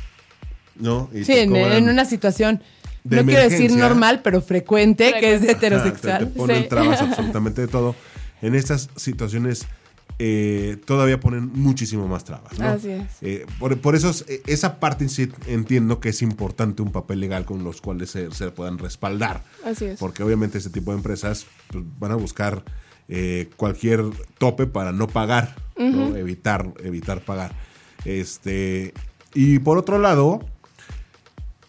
[SPEAKER 5] ¿no? Y
[SPEAKER 4] Sí, en, una situación, no quiero decir normal, pero frecuente, que es heterosexual.
[SPEAKER 5] Ajá, te, te ponen
[SPEAKER 2] Sí.
[SPEAKER 5] trabas absolutamente de todo. En estas situaciones eh, todavía ponen muchísimo más trabas. ¿no?
[SPEAKER 2] Así es.
[SPEAKER 5] Eh, por, por eso es- eh, esa parte sí entiendo que es importante un papel legal con los cuales se, se puedan respaldar.
[SPEAKER 2] Así es.
[SPEAKER 5] Porque obviamente ese tipo de empresas pues, van a buscar eh, cualquier tope para no pagar, ¿no? evitar, evitar pagar. Este, y por otro lado,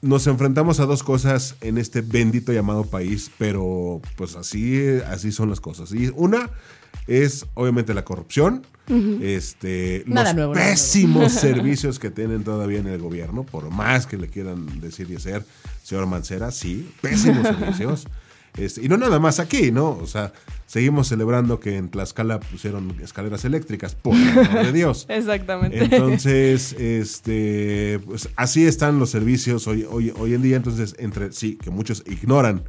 [SPEAKER 5] nos enfrentamos a dos cosas en este bendito llamado país, pero pues así, así son las cosas. Y una es obviamente la corrupción, este,
[SPEAKER 4] Nada
[SPEAKER 5] los
[SPEAKER 4] nuevo,
[SPEAKER 5] pésimos servicios que tienen todavía en el gobierno, por más que le quieran decir y hacer, señor Mancera, sí, pésimos servicios. Este, y no nada más aquí, ¿no? O sea, seguimos celebrando que en Tlaxcala pusieron escaleras eléctricas, por el amor de Dios.
[SPEAKER 2] Exactamente.
[SPEAKER 5] Entonces, este, pues así están los servicios hoy, hoy, hoy en día. Entonces, entre sí, que muchos ignoran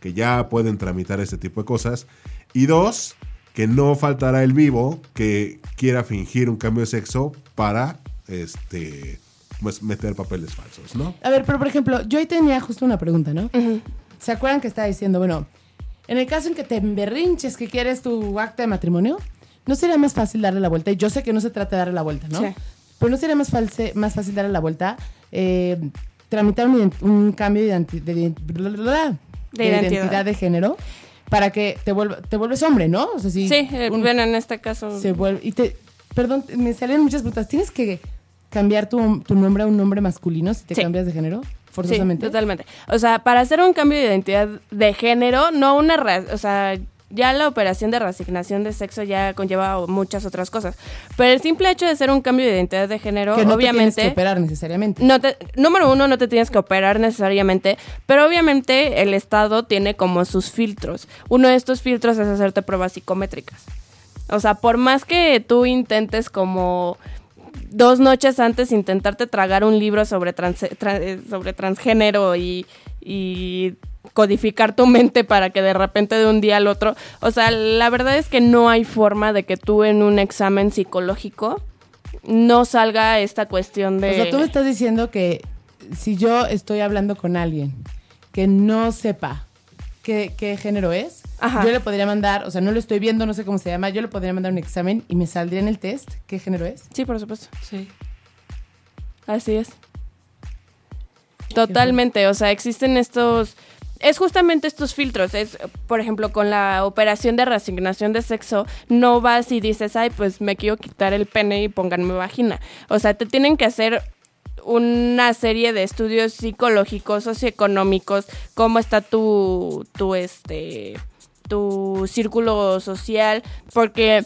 [SPEAKER 5] que ya pueden tramitar este tipo de cosas. Y dos, que no faltará el vivo que quiera fingir un cambio de sexo para este pues meter papeles falsos, ¿no?
[SPEAKER 4] A ver, pero por ejemplo, yo ahí tenía justo una pregunta, ¿no? ¿Se acuerdan que estaba diciendo, bueno, en el caso en que te emberrinches que quieres tu acta de matrimonio, ¿no sería más fácil darle la vuelta? Y yo sé que no se trata de darle la vuelta, ¿no?
[SPEAKER 2] Sí.
[SPEAKER 4] Pero ¿no sería más, false- más fácil darle la vuelta? eh, tramitar un, cambio de, identi- de
[SPEAKER 2] identidad.
[SPEAKER 4] identidad de género para que te, vuelva, te vuelves hombre, ¿no? O sea, si
[SPEAKER 2] Sí, eh,
[SPEAKER 4] un-
[SPEAKER 2] bueno, en este caso.
[SPEAKER 4] se vuelve... Y te, perdón, me salen muchas preguntas. ¿Tienes que cambiar tu, tu nombre a un nombre masculino si te
[SPEAKER 2] Sí.
[SPEAKER 4] cambias de género?
[SPEAKER 2] Sí,
[SPEAKER 4] Forzosamente.
[SPEAKER 2] totalmente. O sea, para hacer un cambio de identidad de género, no una o sea, ya la operación de reasignación de sexo ya conlleva muchas otras cosas. Pero el simple hecho de hacer un cambio de identidad de género,
[SPEAKER 4] que no te
[SPEAKER 2] obviamente.
[SPEAKER 4] tienes que operar necesariamente.
[SPEAKER 2] No te, número uno, no te tienes que operar necesariamente, pero obviamente el Estado tiene como sus filtros. Uno de estos filtros es hacerte pruebas psicométricas. O sea, por más que tú intentes como dos noches antes intentarte tragar un libro sobre, trans- tra- eh, sobre transgénero y, y codificar tu mente para que de repente de un día al otro, o sea, la verdad es que no hay forma de que tú en un examen psicológico no salga esta cuestión de...
[SPEAKER 4] O sea, tú me estás diciendo que si yo estoy hablando con alguien que no sepa qué, qué género es,
[SPEAKER 2] Ajá.
[SPEAKER 4] yo le podría mandar, o sea, no lo estoy viendo, no sé cómo se llama, yo le podría mandar un examen y me saldría en el test qué género es.
[SPEAKER 2] Sí, por supuesto.
[SPEAKER 3] Sí.
[SPEAKER 2] Así es. Totalmente, o sea, existen estos... Es justamente estos filtros, es, por ejemplo, con la operación de reasignación de sexo, no vas y dices, ay, pues me quiero quitar el pene y pónganme vagina. O sea, te tienen que hacer una serie de estudios psicológicos, socioeconómicos, cómo está tu, tu, este, tu círculo social, porque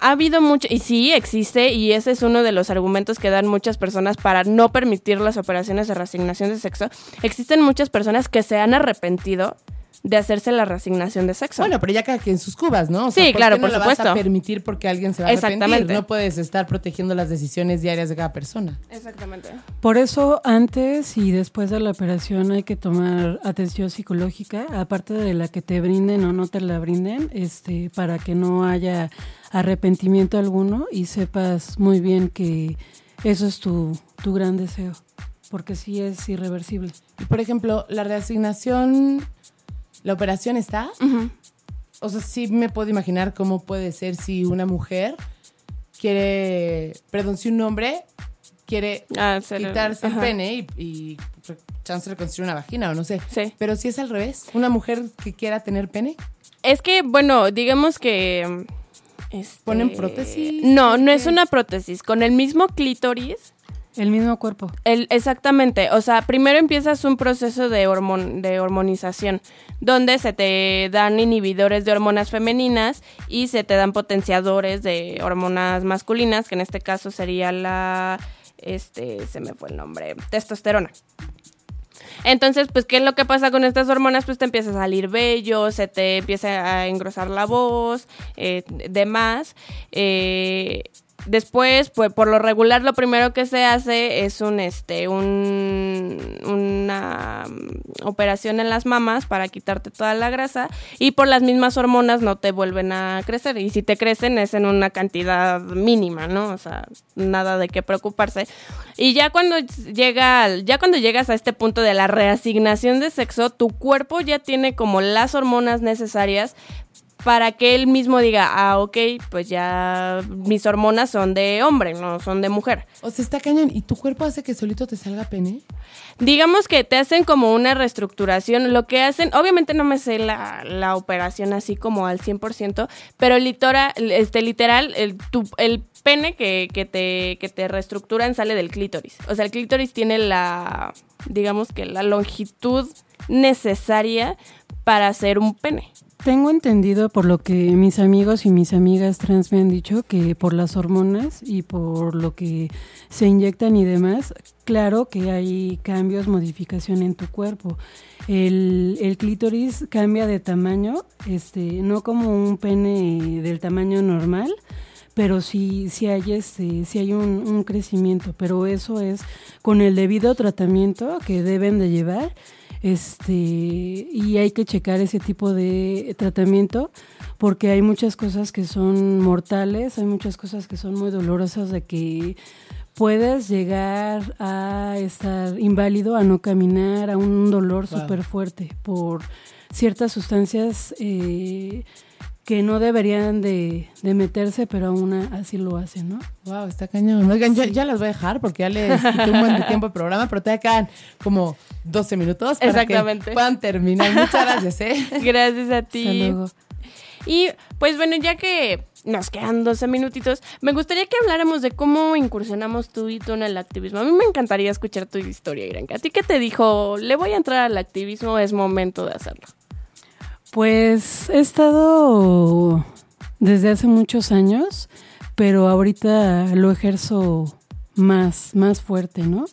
[SPEAKER 2] ha habido mucho, y sí existe, y ese es uno de los argumentos que dan muchas personas para no permitir las operaciones de reasignación de sexo. Existen muchas personas que se han arrepentido de hacerse la reasignación de sexo.
[SPEAKER 4] Bueno, pero ya cada quien sus cubas, ¿no? O
[SPEAKER 2] Sí,
[SPEAKER 4] ¿por
[SPEAKER 2] claro,
[SPEAKER 4] qué no
[SPEAKER 2] por
[SPEAKER 4] la vas a
[SPEAKER 2] supuesto.
[SPEAKER 4] permitir porque alguien se va a arrepentir.
[SPEAKER 2] Exactamente.
[SPEAKER 4] No puedes estar protegiendo las decisiones diarias de cada persona.
[SPEAKER 2] Exactamente.
[SPEAKER 3] Por eso antes y después de la operación hay que tomar atención psicológica, aparte de la que te brinden o no te la brinden, este, para que no haya arrepentimiento alguno y sepas muy bien que eso es tu, tu gran deseo, porque sí es irreversible.
[SPEAKER 4] Y por ejemplo, la reasignación, la operación está. O sea, sí me puedo imaginar cómo puede ser si una mujer quiere, perdón, si un hombre quiere
[SPEAKER 2] Ah,
[SPEAKER 4] quitarse el pene y, y chance de construir una vagina o no sé.
[SPEAKER 2] Sí.
[SPEAKER 4] Pero si es al revés, una mujer que quiera tener pene,
[SPEAKER 2] Es que, bueno, digamos que... este,
[SPEAKER 4] ¿Ponen prótesis?
[SPEAKER 2] No, no es
[SPEAKER 4] ¿Qué
[SPEAKER 2] una
[SPEAKER 4] es?
[SPEAKER 2] prótesis. Con el mismo clítoris
[SPEAKER 3] El mismo cuerpo.
[SPEAKER 2] El- exactamente, o sea, primero empiezas un proceso de, hormon- de hormonización, donde se te dan inhibidores de hormonas femeninas y se te dan potenciadores de hormonas masculinas, que en este caso sería la, este, se me fue el nombre, testosterona. Entonces, pues, ¿qué es lo que pasa con estas hormonas? Pues te empieza a salir vello, se te empieza a engrosar la voz, eh, demás. Eh, después, pues, por lo regular, lo primero que se hace es un, este, un, una operación en las mamas para quitarte toda la grasa y por las mismas hormonas no te vuelven a crecer. Y si te crecen es en una cantidad mínima, ¿no? O sea, nada de qué preocuparse. Y ya cuando llega, ya cuando llegas a este punto de la reasignación de sexo, tu cuerpo ya tiene como las hormonas necesarias para que él mismo diga, ah, ok, pues ya mis hormonas son de hombre, no son de mujer.
[SPEAKER 4] O sea, está cañón. ¿Y tu cuerpo hace que solito te salga pene?
[SPEAKER 2] Digamos que te hacen como una reestructuración. Lo que hacen, obviamente no me sé la, la operación así como al 100%, pero literal, este, literal el, tu, el pene que, que, te, que te reestructuran sale del clítoris. O sea, el clítoris tiene la, digamos que la longitud necesaria para hacer un pene.
[SPEAKER 3] Tengo entendido por lo que mis amigos y mis amigas trans me han dicho que por las hormonas y por lo que se inyectan y demás, claro que hay cambios, modificación en tu cuerpo. El, clítoris cambia de tamaño, este, no como un pene del tamaño normal, pero sí, sí hay, este, sí hay un, un crecimiento, pero eso es con el debido tratamiento que deben de llevar este y hay que checar ese tipo de tratamiento porque hay muchas cosas que son mortales, hay muchas cosas que son muy dolorosas de que puedes llegar a estar inválido, a no caminar, a un dolor
[SPEAKER 4] Wow.
[SPEAKER 3] súper fuerte por ciertas sustancias eh, que no deberían de, de meterse, pero aún así lo hacen, ¿no?
[SPEAKER 4] Wow, está cañón. Oigan, ya, ya las voy a dejar porque ya les quité un buen de tiempo el programa, pero te quedan como 12 minutos para
[SPEAKER 2] Exactamente.
[SPEAKER 4] que puedan terminar. Muchas gracias, ¿eh?
[SPEAKER 2] Gracias a ti.
[SPEAKER 3] Hasta luego.
[SPEAKER 2] Y pues bueno, ya que nos quedan 12 minutitos, me gustaría que habláramos de cómo incursionamos tú y tú en el activismo. A mí me encantaría escuchar tu historia, Irenka. ¿A ti qué te dijo? ¿Le voy a entrar al activismo? Es momento de hacerlo.
[SPEAKER 3] Pues he estado desde hace muchos años, pero ahorita lo ejerzo más, más fuerte, ¿no?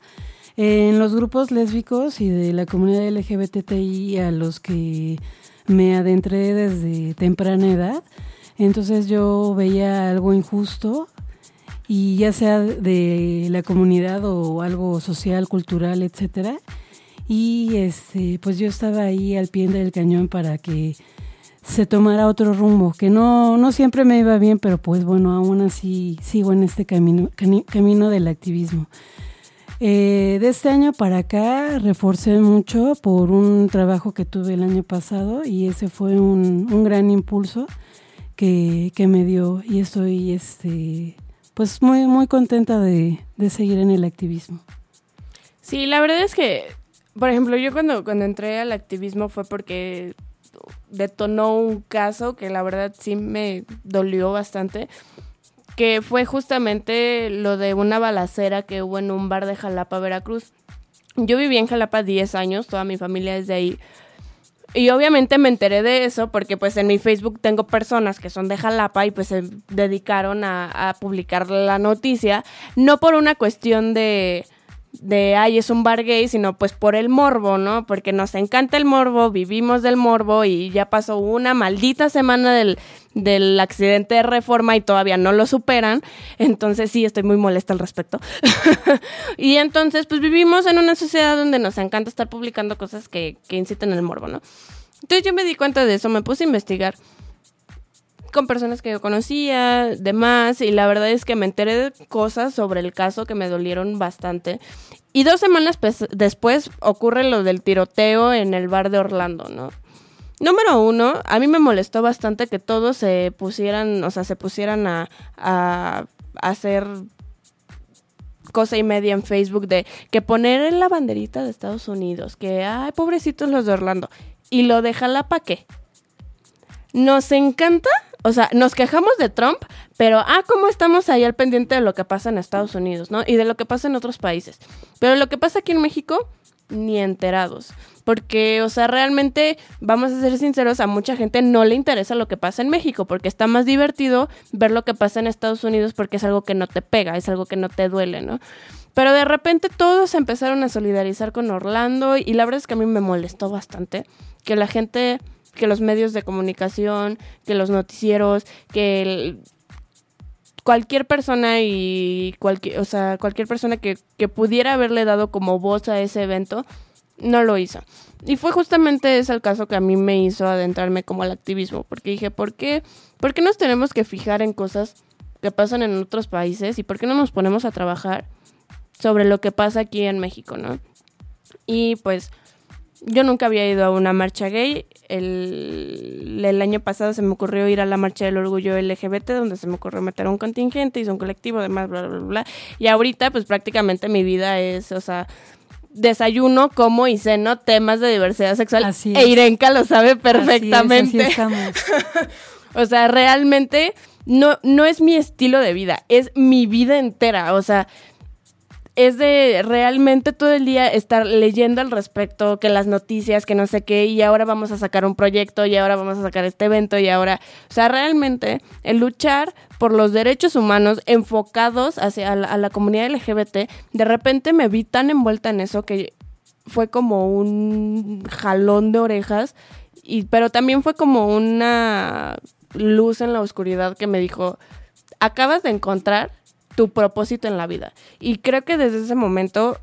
[SPEAKER 3] En los grupos lésbicos y de la comunidad LGBTI a los que me adentré desde temprana edad, entonces yo veía algo injusto y ya sea de la comunidad o algo social, cultural, etcétera, y este pues yo estaba ahí al pie del cañón para que se tomara otro rumbo, que no, no siempre me iba bien, pero pues bueno, aún así sigo en este camino, camino del activismo. Eh, de este año para acá reforcé mucho por un trabajo que tuve el año pasado y ese fue un, un gran impulso que, que me dio y estoy este, pues muy, muy contenta de, de seguir en el activismo.
[SPEAKER 2] Sí, la verdad es que, por ejemplo, yo cuando, cuando entré al activismo fue porque detonó un caso que la verdad sí me dolió bastante, que fue justamente lo de una balacera que hubo en un bar de Jalapa, Veracruz. Yo viví en Jalapa 10 años, toda mi familia es de ahí. Y obviamente me enteré de eso porque pues en mi Facebook tengo personas que son de Jalapa y pues se dedicaron a, a publicar la noticia, no por una cuestión de, de, ay, es un bar gay, sino pues por el morbo, ¿no? Porque nos encanta el morbo, vivimos del morbo y ya pasó una maldita semana del, del accidente de reforma y todavía no lo superan. Entonces sí, estoy muy molesta al respecto. y entonces pues vivimos en una sociedad donde nos encanta estar publicando cosas que, que inciten el morbo, ¿no? Entonces yo me di cuenta de eso, me puse a investigar con personas que yo conocía, demás, y la verdad es que me enteré de cosas sobre el caso que me dolieron bastante. Y dos semanas después ocurre lo del tiroteo en el bar de Orlando, ¿no? Número uno, a mí me molestó bastante que todos se pusieran, o sea, se pusieran a, a hacer cosa y media en Facebook de que poner en la banderita de Estados Unidos, que, ay, pobrecitos los de Orlando, y lo de Jalapa, ¿qué? Nos encanta, o sea, nos quejamos de Trump, pero, ah, ¿cómo estamos ahí al pendiente de lo que pasa en Estados Unidos, ¿no? Y de lo que pasa en otros países. Pero lo que pasa aquí en México, ni enterados. Porque, o sea, realmente, vamos a ser sinceros, a mucha gente no le interesa lo que pasa en México, porque está más divertido ver lo que pasa en Estados Unidos porque es algo que no te pega, es algo que no te duele, ¿no? Pero de repente todos empezaron a solidarizar con Orlando y la verdad es que a mí me molestó bastante que la gente, que los medios de comunicación, que los noticieros, que el- cualquier persona y cualquier, o sea, cualquier persona que, que pudiera haberle dado como voz a ese evento, no lo hizo. Y fue justamente ese el caso que a mí me hizo adentrarme como al activismo, porque dije, ¿por qué, ¿por qué nos tenemos que fijar en cosas que pasan en otros países y por qué no nos ponemos a trabajar sobre lo que pasa aquí en México, ¿no? Y pues Yo nunca había ido a una marcha gay. El, el, año pasado se me ocurrió ir a la marcha del orgullo LGBT, donde se me ocurrió meter un contingente, hizo un colectivo, demás, bla, bla, bla. Y ahorita, pues prácticamente mi vida es, o sea, desayuno, como y ceno temas de diversidad sexual.
[SPEAKER 3] Así
[SPEAKER 2] e. Irenka lo sabe perfectamente.
[SPEAKER 3] Así es, así
[SPEAKER 2] o sea, realmente no, no es mi estilo de vida, es mi vida entera. O sea, es de realmente todo el día estar leyendo al respecto, que las noticias, que no sé qué, y ahora vamos a sacar un proyecto, y ahora vamos a sacar este evento, y ahora, o sea, realmente el luchar por los derechos humanos enfocados hacia la, a la comunidad LGBT, de repente me vi tan envuelta en eso que fue como un jalón de orejas, y, pero también fue como una luz en la oscuridad que me dijo, acabas de encontrar tu propósito en la vida. Y creo que desde ese momento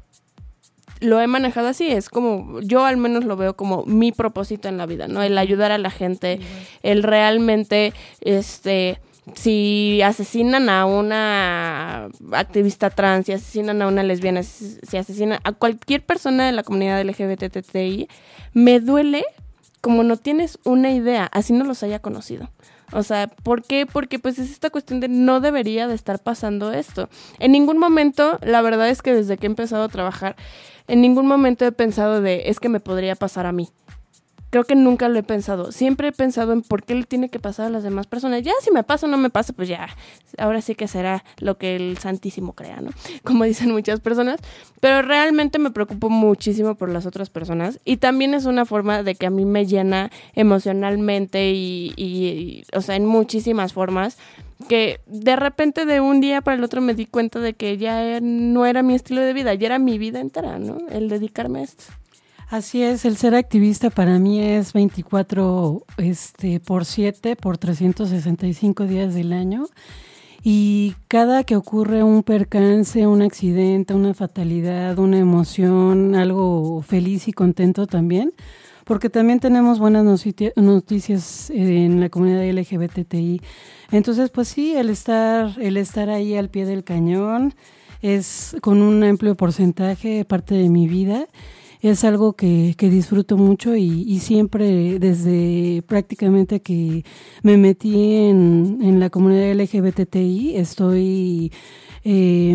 [SPEAKER 2] lo he manejado así, es como, yo al menos lo veo como mi propósito en la vida, ¿no? El ayudar a la gente, el realmente, este, si asesinan a una activista trans, si asesinan a una lesbiana, si, si asesinan a cualquier persona de la comunidad LGBTTI, me duele como no tienes una idea, así no los haya conocido. O sea, ¿por qué? Porque pues es esta cuestión de no debería de estar pasando esto. En ningún momento, la verdad es que desde que he empezado a trabajar, en ningún momento he pensado de es que me podría pasar a mí. Creo que nunca lo he pensado. Siempre he pensado en por qué le tiene que pasar a las demás personas. Ya si me pasa o no me pasa, pues ya. Ahora sí que será lo que el Santísimo crea, ¿no? Como dicen muchas personas. Pero realmente me preocupo muchísimo por las otras personas. Y también es una forma de que a mí me llena emocionalmente y, y, y o sea, en muchísimas formas que de repente de un día para el otro me di cuenta de que ya no era mi estilo de vida, ya era mi vida entera, ¿no? El dedicarme a esto.
[SPEAKER 3] Así es, el ser activista para mí es 24 este, por 7, por 365 días del año. Y cada que ocurre un percance, un accidente, una fatalidad, una emoción, algo feliz y contento también, porque también tenemos buenas noticias en la comunidad LGBTI. Entonces, pues sí, el estar, el estar ahí al pie del cañón es con un amplio porcentaje parte de mi vida es algo que, que disfruto mucho y, siempre desde prácticamente que me metí en, en la comunidad LGBTI estoy eh,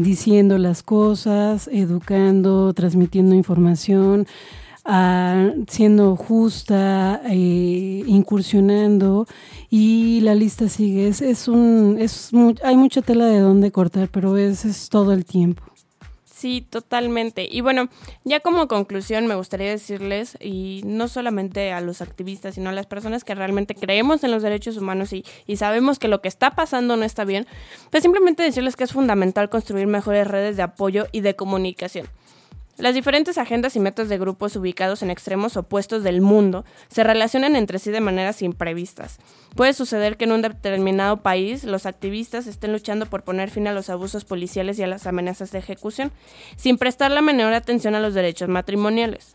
[SPEAKER 3] diciendo las cosas, educando, transmitiendo información. Uh, siendo justa, eh, incursionando y la lista sigue. Es, es un, es hay mucha tela de dónde cortar, pero es, es todo el tiempo.
[SPEAKER 2] Sí, totalmente. Y bueno, ya como conclusión me gustaría decirles, y no solamente a los activistas, sino a las personas que realmente creemos en los derechos humanos y, y, sabemos que lo que está pasando no está bien, pues simplemente decirles que es fundamental construir mejores redes de apoyo y de comunicación. Las diferentes agendas y metas de grupos ubicados en extremos opuestos del mundo se relacionan entre sí de maneras imprevistas. Puede suceder que en un determinado país los activistas estén luchando por poner fin a los abusos policiales y a las amenazas de ejecución, sin prestar la menor atención a los derechos matrimoniales.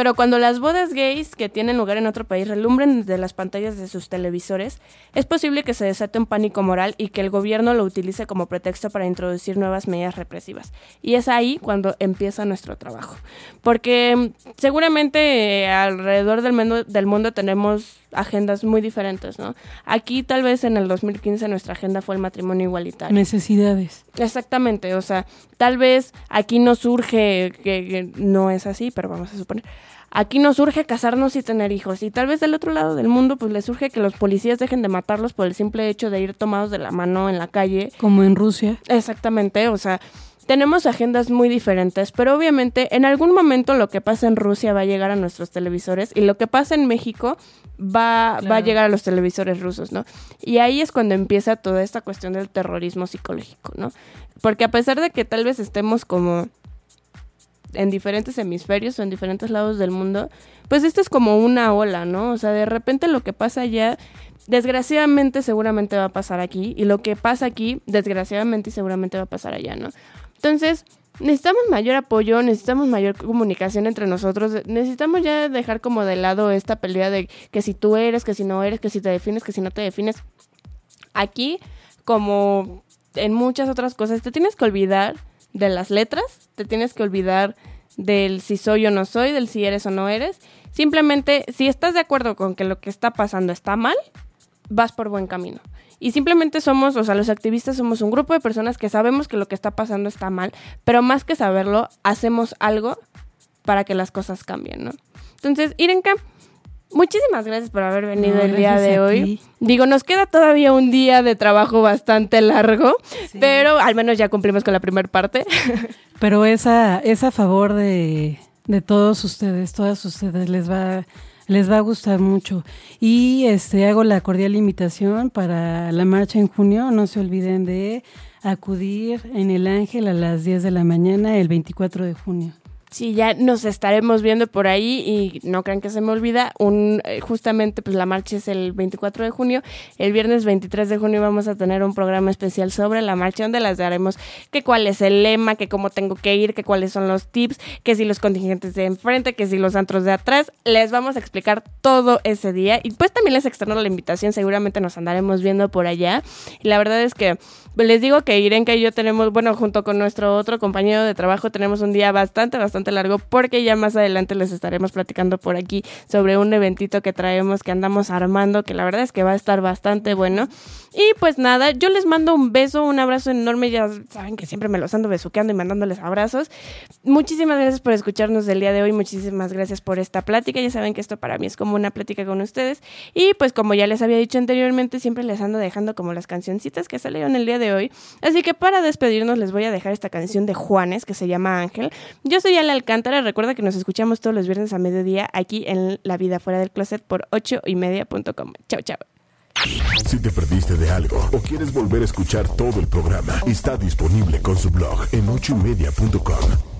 [SPEAKER 2] Pero cuando las bodas gays que tienen lugar en otro país relumbren desde las pantallas de sus televisores, es posible que se desate un pánico moral y que el gobierno lo utilice como pretexto para introducir nuevas medidas represivas. Y es ahí cuando empieza nuestro trabajo. Porque seguramente eh, alrededor del mundo tenemos agendas muy diferentes, ¿no? Aquí tal vez en el 2015 nuestra agenda fue el matrimonio igualitario.
[SPEAKER 3] Necesidades.
[SPEAKER 2] Exactamente, o sea, tal vez aquí no surge, que, que no es así, pero vamos a suponer, aquí nos surge casarnos y tener hijos. Y tal vez del otro lado del mundo, pues le surge que los policías dejen de matarlos por el simple hecho de ir tomados de la mano en la calle.
[SPEAKER 3] Como en Rusia.
[SPEAKER 2] Exactamente, o sea, tenemos agendas muy diferentes, pero obviamente en algún momento lo que pasa en Rusia va a llegar a nuestros televisores y lo que pasa en México va, claro. va a llegar a los televisores rusos, ¿no? Y ahí es cuando empieza toda esta cuestión del terrorismo psicológico, ¿no? Porque a pesar de que tal vez estemos como en diferentes hemisferios o en diferentes lados del mundo, pues esto es como una ola, ¿no? O sea, de repente lo que pasa allá, desgraciadamente seguramente va a pasar aquí, y lo que pasa aquí, desgraciadamente y seguramente va a pasar allá, ¿no? Entonces, necesitamos mayor apoyo, necesitamos mayor comunicación entre nosotros, necesitamos ya dejar como de lado esta pelea de que si tú eres, que si no eres, que si te defines, que si no te defines. Aquí, como en muchas otras cosas, te tienes que olvidar de las letras, te tienes que olvidar del si soy o no soy, del si eres o no eres. Simplemente, si estás de acuerdo con que lo que está pasando está mal, vas por buen camino. Y simplemente somos, o sea, los activistas somos un grupo de personas que sabemos que lo que está pasando está mal, pero más que saberlo, hacemos algo para que las cosas cambien, ¿no? Entonces, Irenka, muchísimas gracias por haber venido
[SPEAKER 3] No,
[SPEAKER 2] el día de hoy.
[SPEAKER 3] ti.
[SPEAKER 2] Digo, nos queda todavía un día de trabajo bastante largo, pero al menos ya cumplimos con la primera parte.
[SPEAKER 3] Pero esa es a favor de, de todos ustedes, todas ustedes les va les va a gustar mucho. Y este hago la cordial invitación para la marcha en junio, no se olviden de acudir en el Ángel a las 10 de la mañana el 24 de junio.
[SPEAKER 2] Sí, ya nos estaremos viendo por ahí y no crean que se me olvida, un, eh, justamente pues la marcha es el 24 de junio, el viernes 23 de junio vamos a tener un programa especial sobre la marcha donde les daremos que cuál es el lema, que cómo tengo que ir, que cuáles son los tips, que si los contingentes de enfrente, que si los antros de atrás, les vamos a explicar todo ese día. Y pues también les externo la invitación, seguramente nos andaremos viendo por allá. Y la verdad es que les digo que Irenka y yo tenemos, bueno, junto con nuestro otro compañero de trabajo, tenemos un día bastante, bastante largo, porque ya más adelante les estaremos platicando por aquí sobre un eventito que traemos, que andamos armando, que la verdad es que va a estar bastante bueno. Y pues nada, yo les mando un beso, un abrazo enorme, ya saben que siempre me los ando besuqueando y mandándoles abrazos. Muchísimas gracias por escucharnos el día de hoy, muchísimas gracias por esta plática, ya saben que esto para mí es como una plática con ustedes. Y pues como ya les había dicho anteriormente, siempre les ando dejando como las cancioncitas que salieron el día de. Así que para despedirnos les voy a dejar esta canción de Juanes que se llama Ángel. Yo soy Ale Alcántara, recuerda que nos escuchamos todos los viernes a mediodía aquí en La Vida Fuera del Closet por 8 y media.com. Chao, chao.
[SPEAKER 1] Si te perdiste de algo o quieres volver a escuchar todo el programa, está disponible con su blog en ochoymedia.com.